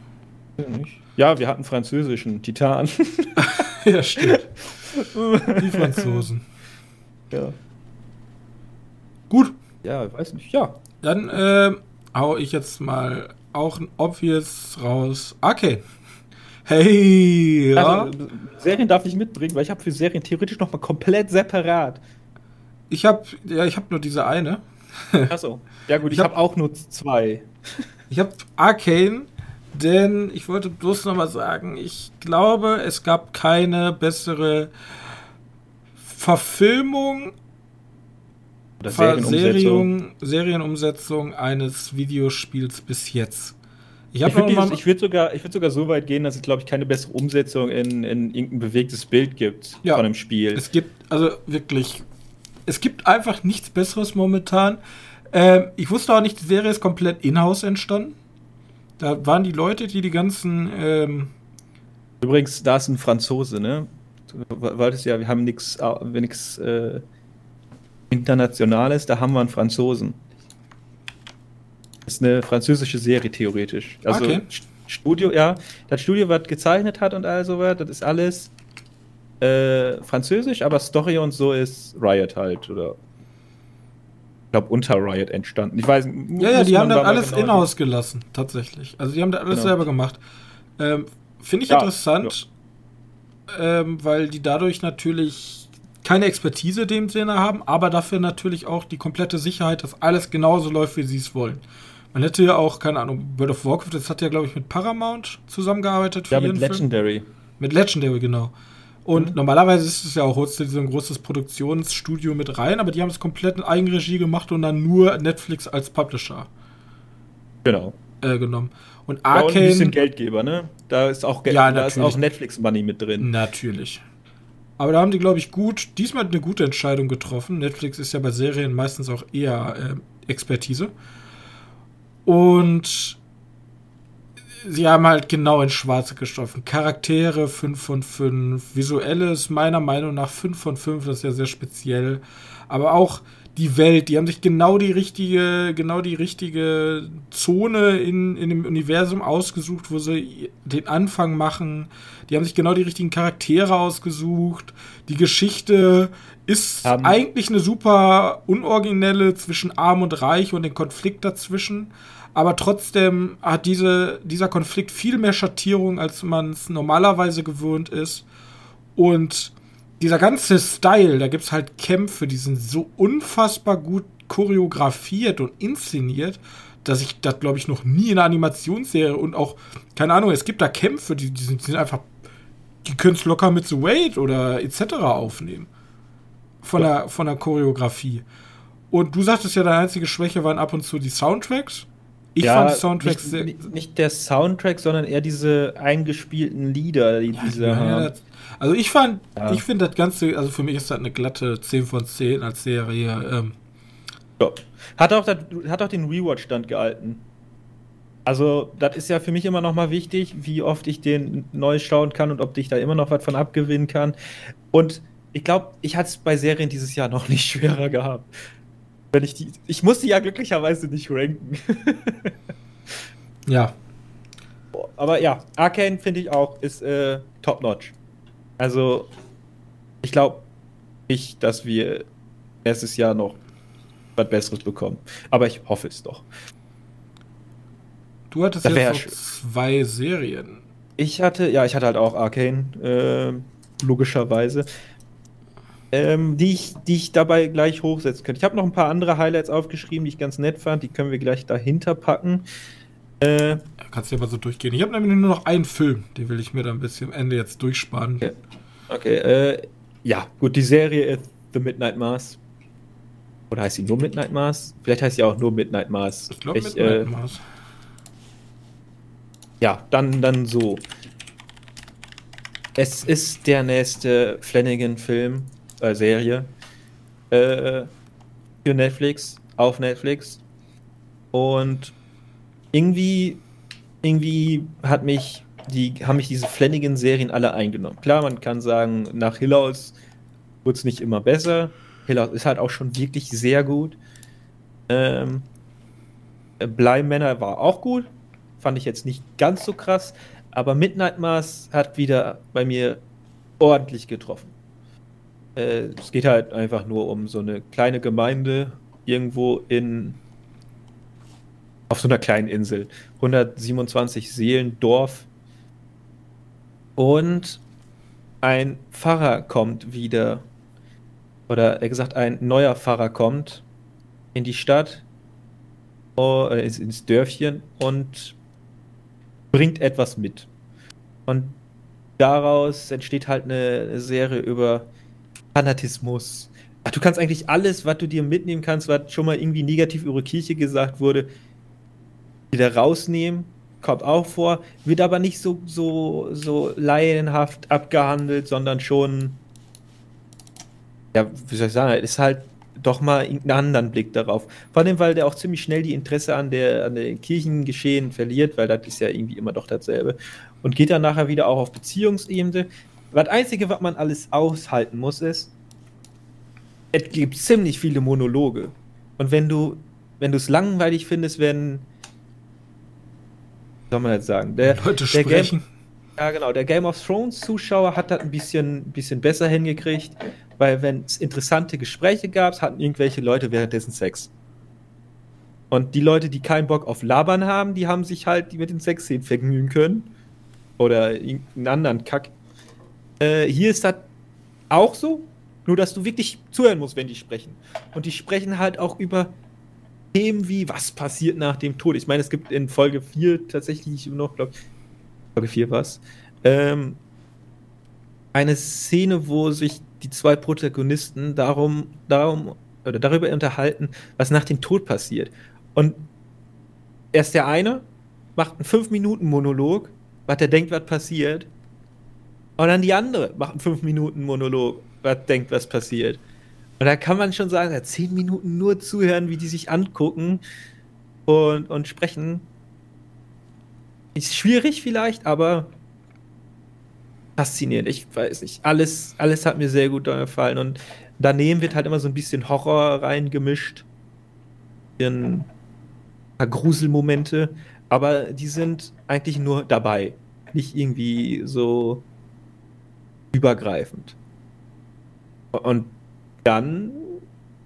Ja, wir hatten französischen Titan. ja, stimmt. Die Franzosen. ja. Gut, ja, weiß nicht. Ja. dann ähm, hau ich jetzt mal auch ein Obvious raus. Okay. Hey, ja. Also, Serien darf ich mitbringen, weil ich habe für Serien theoretisch noch mal komplett separat. Ich habe ja, ich habe nur diese eine. Achso. Ja gut, ich, Ich hab- habe auch nur zwei. Ich habe Arcane, denn ich wollte bloß noch mal sagen, ich glaube, es gab keine bessere Verfilmung, Oder Ver Serienumsetzung. Serien, Serienumsetzung eines Videospiels bis jetzt. Ich Ich würde würd sogar, ich würd sogar so weit gehen, dass es, glaube ich, keine bessere Umsetzung in, in irgendein bewegtes Bild gibt Ja. von einem Spiel. es gibt also wirklich, es gibt einfach nichts Besseres momentan. Ähm, ich wusste auch nicht, die Serie ist komplett in-house entstanden. Da waren die Leute, die die ganzen ähm, Übrigens, da ist ein Franzose, ne? Du wolltest ja, wir haben nichts nix, äh, Internationales, da haben wir einen Franzosen. Das ist eine französische Serie, theoretisch. Also Okay. Studio, ja. Das Studio, was gezeichnet hat und all sowas, das ist alles äh, französisch, aber Story und so ist Riot halt, oder ich glaube, unter Riot entstanden. Ich weiß Ja, ja, die haben das alles genau in-house gelassen, tatsächlich. Also die haben das alles genau. selber gemacht. Ähm, Finde ich ja, interessant, ja. Ähm, weil die dadurch natürlich keine Expertise in dem Sinne haben, aber dafür natürlich auch die komplette Sicherheit, dass alles genauso läuft, wie sie es wollen. Man hätte ja auch, keine Ahnung, World of Warcraft, das hat ja, glaube ich, mit Paramount zusammengearbeitet. ja, mit Legendary. Film. Mit Legendary, genau. Und mhm. normalerweise ist es ja auch, holst du so ein großes Produktionsstudio mit rein, aber die haben es komplett in Eigenregie gemacht und dann nur Netflix als Publisher. Genau. Äh, genommen. Und Arcane. Ja, ein bisschen Geldgeber, ne? Da ist auch, Geld, ja, da ist auch Netflix-Money mit drin. Natürlich. Aber da haben die, glaube ich, gut, diesmal eine gute Entscheidung getroffen. Netflix ist ja bei Serien meistens auch eher äh, Expertise. Und sie haben halt genau ins Schwarze gestoffen. Charaktere 5 von 5, visuelles meiner Meinung nach 5 von 5, das ist ja sehr speziell. Aber auch die Welt, die haben sich genau die richtige, genau die richtige Zone in, in dem Universum ausgesucht, wo sie den Anfang machen. Die haben sich genau die richtigen Charaktere ausgesucht. Die Geschichte ist um. eigentlich eine super unoriginelle zwischen Arm und Reich und den Konflikt dazwischen aber trotzdem hat diese, dieser Konflikt viel mehr Schattierung, als man es normalerweise gewöhnt ist. Und dieser ganze Style, da gibt es halt Kämpfe, die sind so unfassbar gut choreografiert und inszeniert, dass ich das, glaube ich, noch nie in einer Animationsserie und auch, keine Ahnung, es gibt da Kämpfe, die, die, sind, die sind einfach, die können es locker mit The Wait oder etc. aufnehmen. Von, der, von der Choreografie. Und du sagtest ja, deine einzige Schwäche waren ab und zu die Soundtracks. Ich ja, fand Soundtracks nicht, nicht, nicht, der Soundtrack, sondern eher diese eingespielten Lieder, die ja, diese haben. Ja, also ich fand, ich finde das Ganze, also für mich ist das eine glatte 10 von 10 als Serie. Ähm. Ja. Hat auch, das, hat auch den Rewatch-Stand gehalten. Also, das ist ja für mich immer noch mal wichtig, wie oft ich den neu schauen kann und ob ich da immer noch was von abgewinnen kann. Und ich glaube, ich hatte es bei Serien dieses Jahr noch nicht schwerer gehabt. Wenn ich die. Ich muss die ja glücklicherweise nicht ranken. ja. Aber ja, Arcane finde ich auch, ist äh, top-notch. Also, ich glaube nicht, dass wir nächstes Jahr noch was Besseres bekommen. Aber ich hoffe es doch. Du hattest jetzt zwei Serien. Ich hatte, ja, ich hatte halt auch Arcane, äh, logischerweise ähm, die, ich, die ich dabei gleich hochsetzen könnte. Ich habe noch ein paar andere Highlights aufgeschrieben, die ich ganz nett fand. Die können wir gleich dahinter packen. Äh, Kannst du ja mal so durchgehen. Ich habe nämlich nur noch einen Film, den will ich mir dann bis zum Ende jetzt durchsparen. Okay, okay äh, ja, gut, die Serie ist The Midnight Mars. Oder heißt sie nur Midnight Mars? Vielleicht heißt sie auch nur Midnight Mars. Ich glaube Midnight äh, Mars. Ja, dann, dann so. Es ist der nächste Flanagan-Film äh, Serie äh, für Netflix, auf Netflix. Und irgendwie, irgendwie hat mich die, haben mich diese Flanagan-Serien alle eingenommen. Klar, man kann sagen, nach Hillaus wird es nicht immer besser. Hillaus ist halt auch schon wirklich sehr gut. Ähm, Bleimänner war auch gut. Fand ich jetzt nicht ganz so krass. Aber Midnight Mars hat wieder bei mir ordentlich getroffen. Äh, es geht halt einfach nur um so eine kleine Gemeinde irgendwo in auf so einer kleinen Insel. 127 Seelen, Dorf. Und ein Pfarrer kommt wieder. Oder er gesagt, ein neuer Pfarrer kommt in die Stadt, äh, ins Dörfchen und bringt etwas mit. Und daraus entsteht halt eine Serie über Fanatismus. Ach, du kannst eigentlich alles, was du dir mitnehmen kannst, was schon mal irgendwie negativ über Kirche gesagt wurde, wieder rausnehmen. Kommt auch vor, wird aber nicht so, so, so laienhaft abgehandelt, sondern schon, ja, wie soll ich sagen, ist halt doch mal einen anderen Blick darauf. Vor allem, weil der auch ziemlich schnell die Interesse an der, an der Kirchengeschehen verliert, weil das ist ja irgendwie immer doch dasselbe. Und geht dann nachher wieder auch auf Beziehungsebene. Das Einzige, was man alles aushalten muss, ist, es gibt ziemlich viele Monologe. Und wenn du, wenn du es langweilig findest, wenn soll man jetzt sagen? Der, Leute der sprechen. Game, ja, genau. Der Game of Thrones Zuschauer hat das ein bisschen, bisschen besser hingekriegt, weil wenn es interessante Gespräche gab, hatten irgendwelche Leute währenddessen Sex. Und die Leute, die keinen Bock auf Labern haben, die haben sich halt mit den Sexszenen vergnügen können. Oder irgendeinen anderen Kack. Äh, hier ist das auch so, nur dass du wirklich zuhören musst, wenn die sprechen. Und die sprechen halt auch über Themen wie, was passiert nach dem Tod. Ich meine, es gibt in Folge 4 tatsächlich noch, glaube ich, Folge 4 was, ähm, eine Szene, wo sich die zwei Protagonisten darum, darum oder darüber unterhalten, was nach dem Tod passiert. Und erst der eine macht einen 5-Minuten-Monolog, was er denkt, was passiert. Und dann die andere macht einen 5-Minuten-Monolog, was denkt, was passiert. Und da kann man schon sagen, ja, 10 Minuten nur zuhören, wie die sich angucken und, und sprechen. Ist schwierig vielleicht, aber faszinierend. Ich weiß nicht. Alles, alles hat mir sehr gut gefallen. Und daneben wird halt immer so ein bisschen Horror reingemischt. Ein paar Gruselmomente. Aber die sind eigentlich nur dabei. Nicht irgendwie so übergreifend. Und dann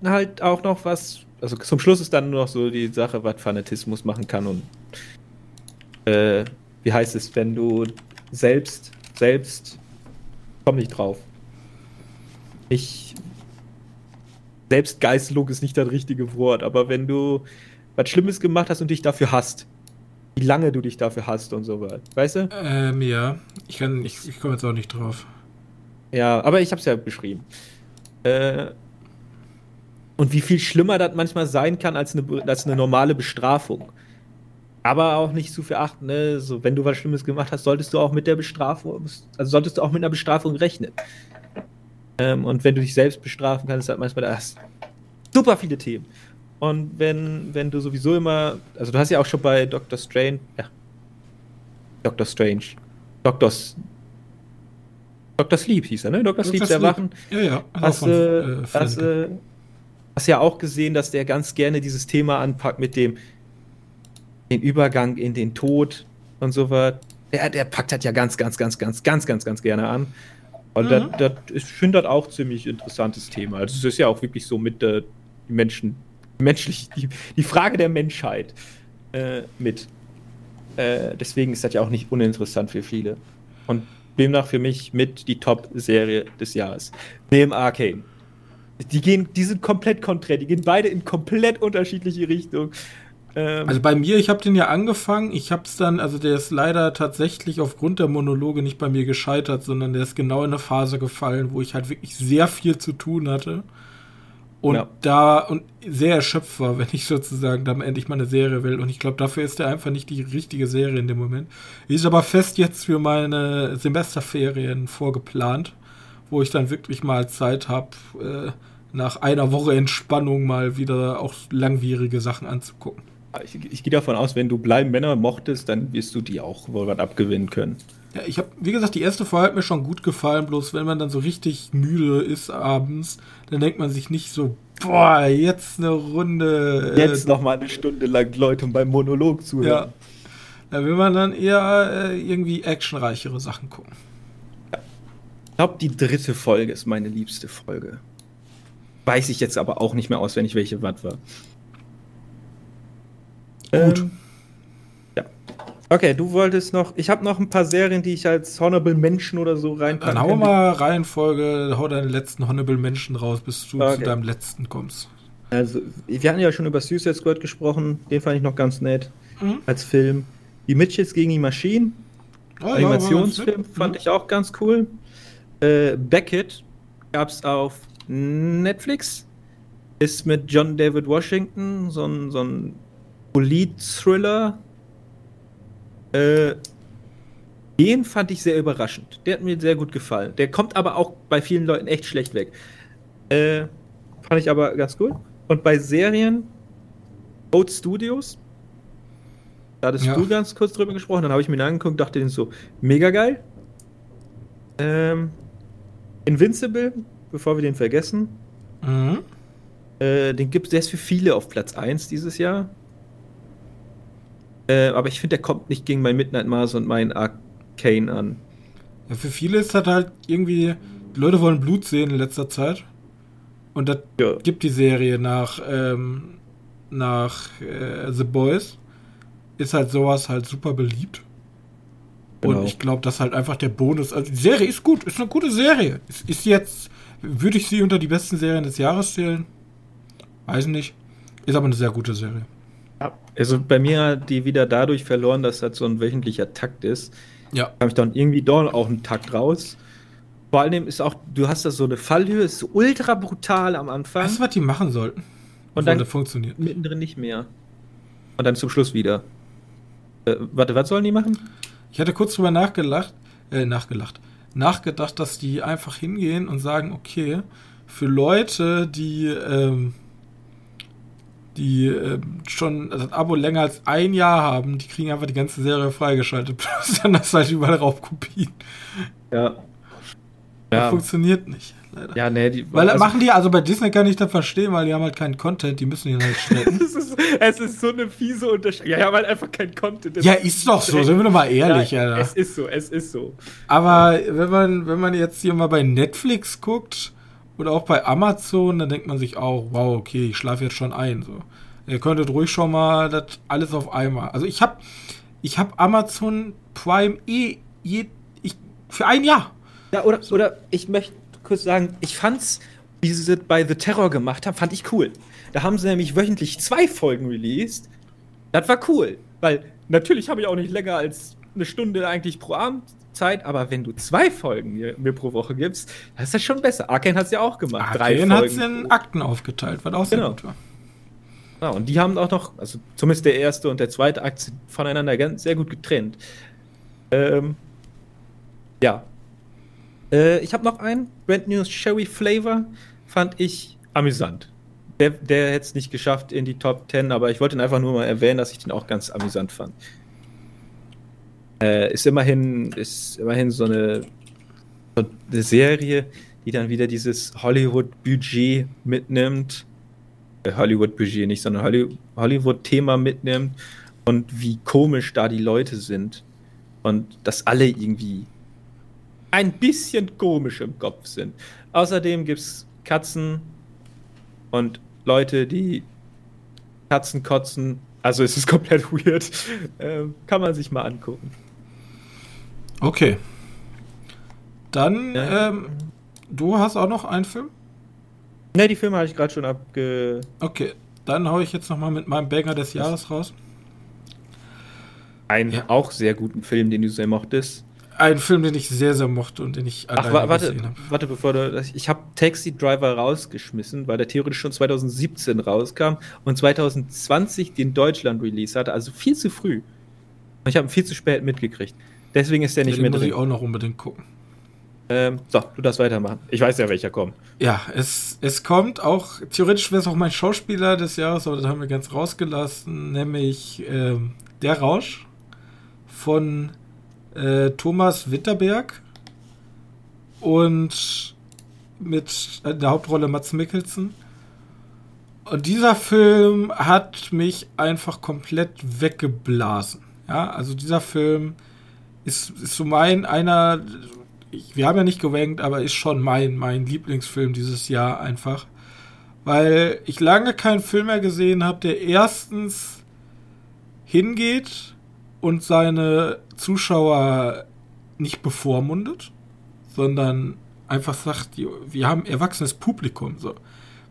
halt auch noch was. Also zum Schluss ist dann nur noch so die Sache, was Fanatismus machen kann und äh, wie heißt es, wenn du selbst, selbst, komm nicht drauf. Ich, Selbstgeißelung ist nicht das richtige Wort, aber wenn du was Schlimmes gemacht hast und dich dafür hasst, wie lange du dich dafür hasst und so weiter, weißt du? Ähm, ja. Ich kann, ich, ich komme jetzt auch nicht drauf. Ja, aber ich hab's ja beschrieben. Äh, und wie viel schlimmer das manchmal sein kann als eine, als eine normale Bestrafung. Aber auch nicht zu verachten, ne? So, wenn du was Schlimmes gemacht hast, solltest du auch mit der Bestrafung, also solltest du auch mit einer Bestrafung rechnen. Ähm, und wenn du dich selbst bestrafen kannst, ist halt manchmal das super viele Themen. Und wenn, wenn du sowieso immer, also du hast ja auch schon bei Doctor Strange, ja, Doctor Strange, Doctor, Dr. Sleep hieß er, ne? Dr. Sleep, der Wachen. Ja, ja. Hast, Von, äh, hast, äh, hast ja auch gesehen, dass der ganz gerne dieses Thema anpackt mit dem den Übergang in den Tod und so was. Der, der packt das ja ganz, ganz, ganz, ganz, ganz, ganz, ganz gerne an. Und Mhm. das, das, ich finde das auch ziemlich interessantes Thema. Also es ist ja auch wirklich so mit äh, die Menschen, menschlich, die, die Frage der Menschheit äh, mit. Äh, deswegen ist das ja auch nicht uninteressant für viele. Und demnach für mich mit die Top-Serie des Jahres. Neben Arcane. Die gehen, die sind komplett konträr, die gehen beide in komplett unterschiedliche Richtungen. Ähm, Also bei mir, ich habe den ja angefangen, ich habe es dann, also der ist leider tatsächlich aufgrund der Monologe nicht bei mir gescheitert, sondern der ist genau in eine Phase gefallen, wo ich halt wirklich sehr viel zu tun hatte. Und Ja. da und sehr erschöpft war, wenn ich sozusagen dann endlich mal eine Serie will. Und ich glaube, dafür ist der einfach nicht die richtige Serie in dem Moment. Ist aber fest jetzt für meine Semesterferien vorgeplant, wo ich dann wirklich mal Zeit habe, äh, nach einer Woche Entspannung mal wieder auch langwierige Sachen anzugucken. Ich, ich gehe davon aus, wenn du Bleiben Männer mochtest, dann wirst du die auch wohl was abgewinnen können. Ja, ich habe, wie gesagt, die erste Folge hat mir schon gut gefallen, bloß wenn man dann so richtig müde ist abends, dann denkt man sich nicht so, boah, jetzt eine Runde. äh, Jetzt noch mal eine Stunde lang Leute beim Monolog Ja. zuhören. Da will man dann eher äh, irgendwie actionreichere Sachen gucken. Ich glaube, die dritte Folge ist meine liebste Folge. Weiß ich jetzt aber auch nicht mehr auswendig, welche was war. Gut. Ähm, ja. Okay, du wolltest noch. Ich habe noch ein paar Serien, die ich als Honorable Menschen oder so reinpacken Dann hau mal Reihenfolge, hau deine letzten Honorable Menschen raus, bis du Okay. zu deinem letzten kommst. Also, wir hatten ja schon über Suicide Squad gesprochen. Den fand ich noch ganz nett Mhm. als Film. Die Mitchells gegen die Maschinen. Oh, ja, Animationsfilm nett. fand ich auch ganz cool. Äh, Beckett gab's auf Netflix. Ist mit John David Washington, so ein, so ein Polit-Thriller. Äh, den fand ich sehr überraschend. Der hat mir sehr gut gefallen. Der kommt aber auch bei vielen Leuten echt schlecht weg. Äh, fand ich aber ganz gut. Und bei Serien, Oat Studios, da hattest Ja. du ganz kurz drüber gesprochen, dann habe ich mir den angeguckt, dachte den so, mega geil. Ähm, Invincible, bevor wir den vergessen, Mhm. äh, den gibt der ist für viele auf Platz 1 dieses Jahr. Äh, aber ich finde, der kommt nicht gegen mein Midnight Mars und mein Arcane an. Ja, für viele ist das halt irgendwie, die Leute wollen Blut sehen in letzter Zeit. Und das ja. gibt die Serie nach, ähm, nach äh, The Boys. Ist halt sowas halt super beliebt. Genau. Und ich glaube, das ist halt einfach der Bonus. Also die Serie ist gut, ist eine gute Serie. Ist, ist jetzt, würde ich sie unter die besten Serien des Jahres zählen? Weiß nicht. Ist aber eine sehr gute Serie. Also bei mir hat die wieder dadurch verloren, dass das so ein wöchentlicher Takt ist. Ja. Habe ich dann irgendwie dort auch einen Takt raus. Vor allem ist auch, du hast da so eine Fallhöhe, ist ultra brutal am Anfang. Weißt du, was die machen sollten? Und dann funktioniert. Mittendrin nicht mehr. Und dann zum Schluss wieder. Äh, warte, was sollen die machen? Ich hatte kurz drüber nachgelacht, äh, nachgelacht, nachgedacht, dass die einfach hingehen und sagen, okay, für Leute, die, ähm, die äh, schon das Abo länger als ein Jahr haben, die kriegen einfach die ganze Serie freigeschaltet. Plus dann du halt überall Raubkopien. Ja. Das ja. funktioniert nicht. Leider. Ja, nee, die, weil also, machen die, also bei Disney kann ich das verstehen, weil die haben halt keinen Content, die müssen ihn halt strecken. es, ist, es ist so eine fiese Unterscheidung. Ja, die haben halt einfach keinen Content. Das ja, ist doch so, sind wir doch mal ehrlich, ja, Alter. Es ist so, es ist so. Aber wenn man, wenn man jetzt hier mal bei Netflix guckt oder auch bei Amazon, dann denkt man sich auch, wow, okay, ich schlafe jetzt schon ein. So. Ihr könntet ruhig schon mal das alles auf einmal. Also ich habe ich hab Amazon Prime eh je, ich, für ein Jahr. Ja, oder, oder ich möchte kurz sagen, ich fand's, wie sie es bei The Terror gemacht haben, fand ich cool. Da haben sie nämlich wöchentlich zwei Folgen released. Das war cool, weil natürlich habe ich auch nicht länger als eine Stunde eigentlich pro Abend Zeit, aber wenn du zwei Folgen mir, mir pro Woche gibst, dann ist das schon besser. Arkane hat es ja auch gemacht. Arkane hat es in Akten aufgeteilt, was auch sehr genau. gut war. Ja, und die haben auch noch, also zumindest der erste und der zweite Akt sind voneinander ganz, sehr gut getrennt. Ähm, ja, äh, ich habe noch einen. Brand New Sherry Flavor. Fand ich amüsant. Der, der hätte es nicht geschafft in die Top 10, aber ich wollte ihn einfach nur mal erwähnen, dass ich den auch ganz amüsant fand. Äh, ist immerhin, ist immerhin so eine, so eine Serie, die dann wieder dieses Hollywood-Budget mitnimmt. Äh, Hollywood-Budget nicht, sondern Hollywood-Thema mitnimmt und wie komisch da die Leute sind. Und dass alle irgendwie ein bisschen komisch im Kopf sind. Außerdem gibt es Katzen und Leute, die Katzen kotzen. Also es ist komplett weird. Ähm, kann man sich mal angucken. Okay. Dann, ja. ähm, du hast auch noch einen Film? Ne, die Filme habe ich gerade schon abge... Okay, dann haue ich jetzt noch mal mit meinem Banger des Jahres raus. Einen ja. auch sehr guten Film, den du sehr mochtest ein Film, den ich sehr, sehr mochte und den ich Ach, wa warte, warte, bevor du. Ich habe Taxi Driver rausgeschmissen, weil der theoretisch schon 2017 rauskam und 2020 den Deutschland-Release hatte, also viel zu früh. Und ich habe ihn viel zu spät mitgekriegt. Deswegen ist der nicht ja, mehr drin. muss ich auch noch unbedingt gucken. Ähm, so, du darfst weitermachen. Ich weiß ja, welcher kommt. Ja, es, es kommt auch, theoretisch wäre es auch mein Schauspieler des Jahres, aber das haben wir ganz rausgelassen, nämlich ähm, Der Rausch von äh, Thomas Winterberg und mit der Hauptrolle Mats Mikkelsen. Und dieser Film hat mich einfach komplett weggeblasen. Ja, also dieser Film ist, ist so mein, einer, ich, wir haben ja nicht gewankt, aber ist schon mein, mein Lieblingsfilm dieses Jahr einfach. Weil ich lange keinen Film mehr gesehen habe, der erstens hingeht und seine Zuschauer nicht bevormundet, sondern einfach sagt, wir haben erwachsenes Publikum. So.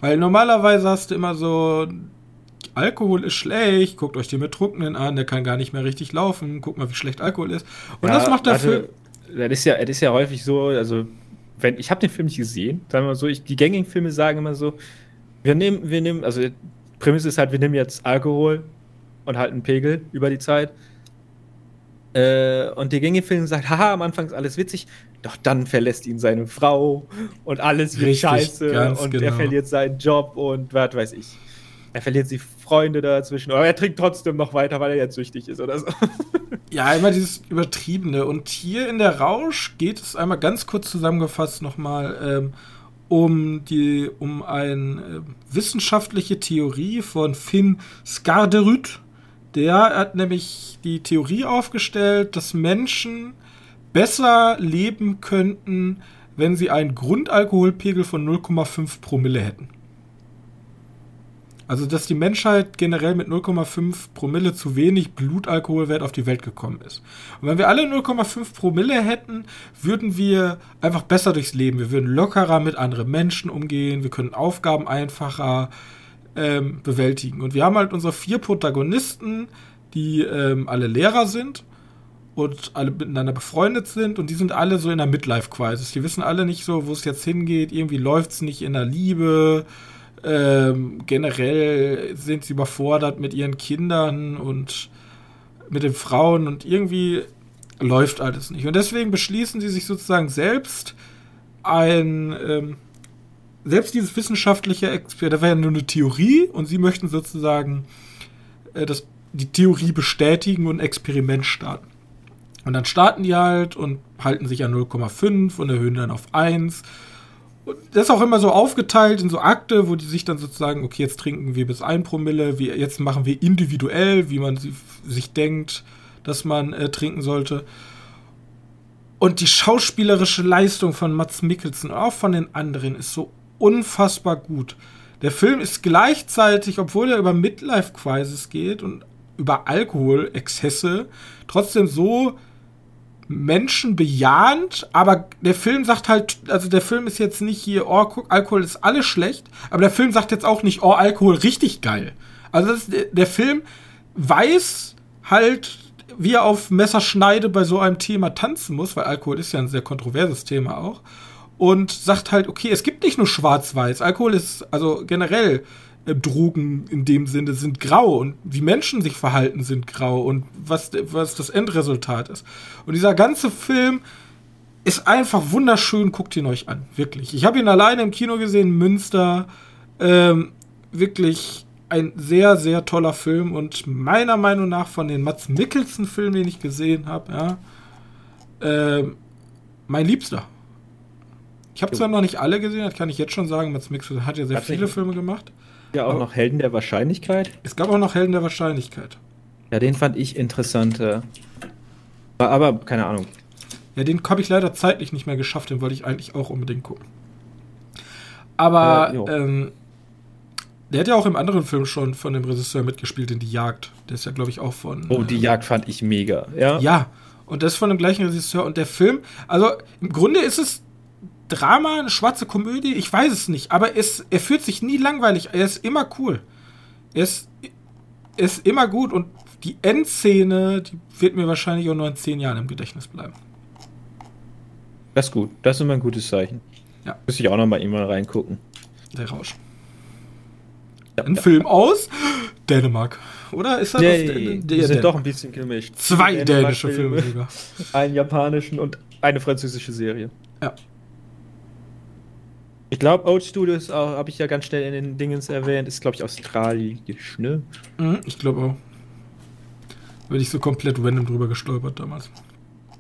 Weil normalerweise hast du immer so, Alkohol ist schlecht, guckt euch den Betrunkenen an, der kann gar nicht mehr richtig laufen, guckt mal, wie schlecht Alkohol ist. Und ja, das macht der also. Das ist ja, das ist ja häufig so, also wenn ich habe den Film nicht gesehen, sagen wir mal so, ich, die gängigen Filme sagen immer so, wir nehmen, wir nehmen, also Prämisse ist halt, wir nehmen jetzt Alkohol und halten einen Pegel über die Zeit äh, und der Gängefilm sagt, haha, am Anfang ist alles witzig, doch dann verlässt ihn seine Frau und alles wird Richtig, scheiße und genau. er verliert seinen Job und was weiß ich. Er verliert die Freunde dazwischen, aber er trinkt trotzdem noch weiter, weil er jetzt süchtig ist oder so. Ja, immer dieses Übertriebene. Und hier in der Rausch geht es einmal ganz kurz zusammengefasst nochmal ähm, um, die, um eine äh, wissenschaftliche Theorie von Finn Skarderud Der hat nämlich die Theorie aufgestellt, dass Menschen besser leben könnten, wenn sie einen Grundalkoholpegel von 0,5 Promille hätten. Also, dass die Menschheit generell mit 0,5 Promille zu wenig Blutalkoholwert auf die Welt gekommen ist. Und wenn wir alle 0,5 Promille hätten, würden wir einfach besser durchs Leben. Wir würden lockerer mit anderen Menschen umgehen. Wir können Aufgaben einfacher ähm, bewältigen. Und wir haben halt unsere vier Protagonisten, die ähm, alle Lehrer sind und alle miteinander befreundet sind und die sind alle so in der Midlife-Crisis. Die wissen alle nicht so, wo es jetzt hingeht. Irgendwie läuft es nicht in der Liebe ähm, generell sind sie überfordert mit ihren Kindern und mit den Frauen und irgendwie läuft alles nicht. Und deswegen beschließen sie sich sozusagen selbst ein, ähm, selbst dieses wissenschaftliche Experiment, da wäre ja nur eine Theorie und sie möchten sozusagen äh, das, die Theorie bestätigen und ein Experiment starten. Und dann starten die halt und halten sich an 0,5 und erhöhen dann auf 1 das ist auch immer so aufgeteilt in so Akte, wo die sich dann sozusagen, okay, jetzt trinken wir bis ein Promille, wie, jetzt machen wir individuell, wie man sie, sich denkt, dass man äh, trinken sollte. Und die schauspielerische Leistung von Mats Mikkelsen, auch von den anderen, ist so unfassbar gut. Der Film ist gleichzeitig, obwohl er über Midlife Crisis geht und über Alkoholexzesse, trotzdem so menschenbejahend, aber der Film sagt halt, also der Film ist jetzt nicht hier, oh, Alkohol ist alles schlecht, aber der Film sagt jetzt auch nicht, oh, Alkohol richtig geil. Also ist, der Film weiß halt, wie er auf Messerschneide bei so einem Thema tanzen muss, weil Alkohol ist ja ein sehr kontroverses Thema auch. Und sagt halt, okay, es gibt nicht nur Schwarz-Weiß. Alkohol ist, also generell, Drogen in dem Sinne sind grau und wie Menschen sich verhalten sind grau und was, was das Endresultat ist. Und dieser ganze Film ist einfach wunderschön, guckt ihn euch an, wirklich. Ich habe ihn alleine im Kino gesehen, Münster. Ähm, wirklich ein sehr, sehr toller Film und meiner Meinung nach von den Mats Mikkelsen-Filmen, den ich gesehen habe, ja, ähm, mein Liebster. Ich habe zwar noch nicht alle gesehen, das kann ich jetzt schon sagen. Mats Mikkelsen hat ja sehr viele Filme gemacht. Ja, auch noch Helden der Wahrscheinlichkeit. Es gab auch noch Helden der Wahrscheinlichkeit. Ja, den fand ich interessant. Aber, keine Ahnung. Ja, den habe ich leider zeitlich nicht mehr geschafft, den wollte ich eigentlich auch unbedingt gucken. Aber äh, ähm, der hat ja auch im anderen Film schon von dem Regisseur mitgespielt, in Die Jagd. Der ist ja, glaube ich, auch von. Oh, Die äh, Jagd fand ich mega, ja. Ja, und das von dem gleichen Regisseur. Und der Film, also im Grunde ist es Drama, eine schwarze Komödie, ich weiß es nicht, aber es, er fühlt sich nie langweilig, er ist immer cool. Er ist, ist immer gut und die Endszene, die wird mir wahrscheinlich auch nur in zehn Jahren im Gedächtnis bleiben. Das ist gut, das ist immer ein gutes Zeichen. Ja. Muss ich auch noch mal immer reingucken. Der Rausch. Ja, ein ja. Film aus Dänemark. Oder ist das nee, das? Die, die sind doch ein bisschen gemischt. Zwei dänische Filme sogar. Einen japanischen und eine französische Serie. Ja. Ich glaube, Old Studios habe ich ja ganz schnell in den Dingens erwähnt, ist, glaube ich, australisch, ne? Mhm, ich glaube auch. Bin ich so komplett random drüber gestolpert damals.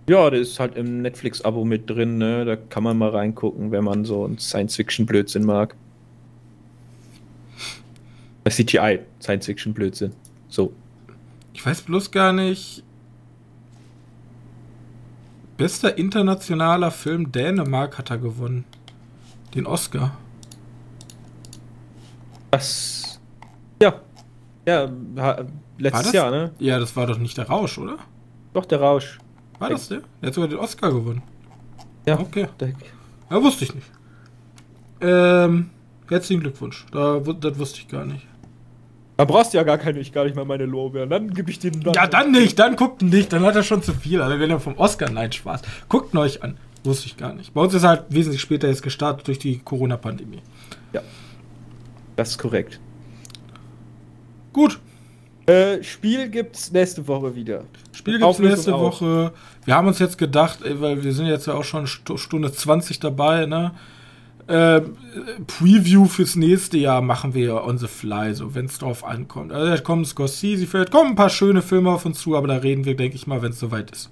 Ja, der ist halt im Netflix-Abo mit drin, ne? Da kann man mal reingucken, wenn man so einen Science-Fiction-Blödsinn mag. Bei CGI, Science-Fiction-Blödsinn. So. Ich weiß bloß gar nicht. Bester internationaler Film Dänemark hat er gewonnen. Den Oscar. Was? Ja. Ja, letztes Jahr, ne? Ja, das war doch nicht der Rausch, oder? Doch, der Rausch. War das der? Der hat sogar den Oscar gewonnen. Ja. Okay. Ja, wusste ich nicht. Ähm, herzlichen Glückwunsch. Da, das wusste ich gar nicht. Da brauchst du ja gar, keine, gar nicht mal meine Lorbeeren. Dann gebe ich den dann. Ja, dann nicht. Dann guckt nicht. Dann hat er schon zu viel. Also, wenn er vom Oscar nein Spaß. Guckt ihn euch an. Wusste ich gar nicht. Bei uns ist halt wesentlich später jetzt gestartet durch die Corona-Pandemie. Ja. Das ist korrekt. Gut. Äh, Spiel gibt's nächste Woche wieder. Spiel gibt's nächste auch. Woche. Wir haben uns jetzt gedacht, weil wir sind jetzt ja auch schon Stunde 20 dabei, ne? Äh, Preview fürs nächste Jahr machen wir on the fly, so wenn es drauf ankommt. Also da kommen Scorsese, vielleicht kommen ein paar schöne Filme auf uns zu, aber da reden wir, denke ich mal, wenn es soweit ist.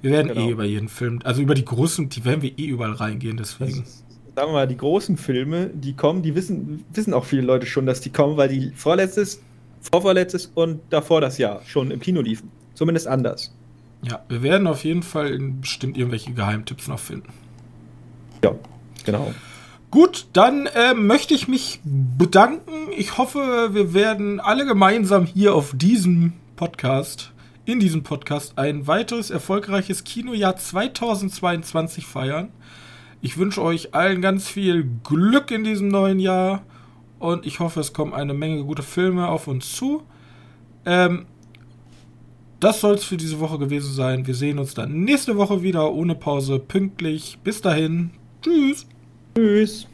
Wir werden genau. eh über jeden Film, also über die großen, die werden wir eh überall reingehen, deswegen. Das, sagen wir mal, die großen Filme, die kommen, die wissen, wissen auch viele Leute schon, dass die kommen, weil die vorletztes vorvorletztes und davor das Jahr schon im Kino liefen. Zumindest anders. Ja, wir werden auf jeden Fall bestimmt irgendwelche Geheimtipps noch finden. Ja, genau. Gut, dann äh, möchte ich mich bedanken. Ich hoffe, wir werden alle gemeinsam hier auf diesem Podcast, in diesem Podcast, ein weiteres erfolgreiches Kinojahr 2022 feiern. Ich wünsche euch allen ganz viel Glück in diesem neuen Jahr und ich hoffe, es kommen eine Menge gute Filme auf uns zu. Ähm, das soll es für diese Woche gewesen sein. Wir sehen uns dann nächste Woche wieder ohne Pause pünktlich. Bis dahin. Tschüss. Tschüss.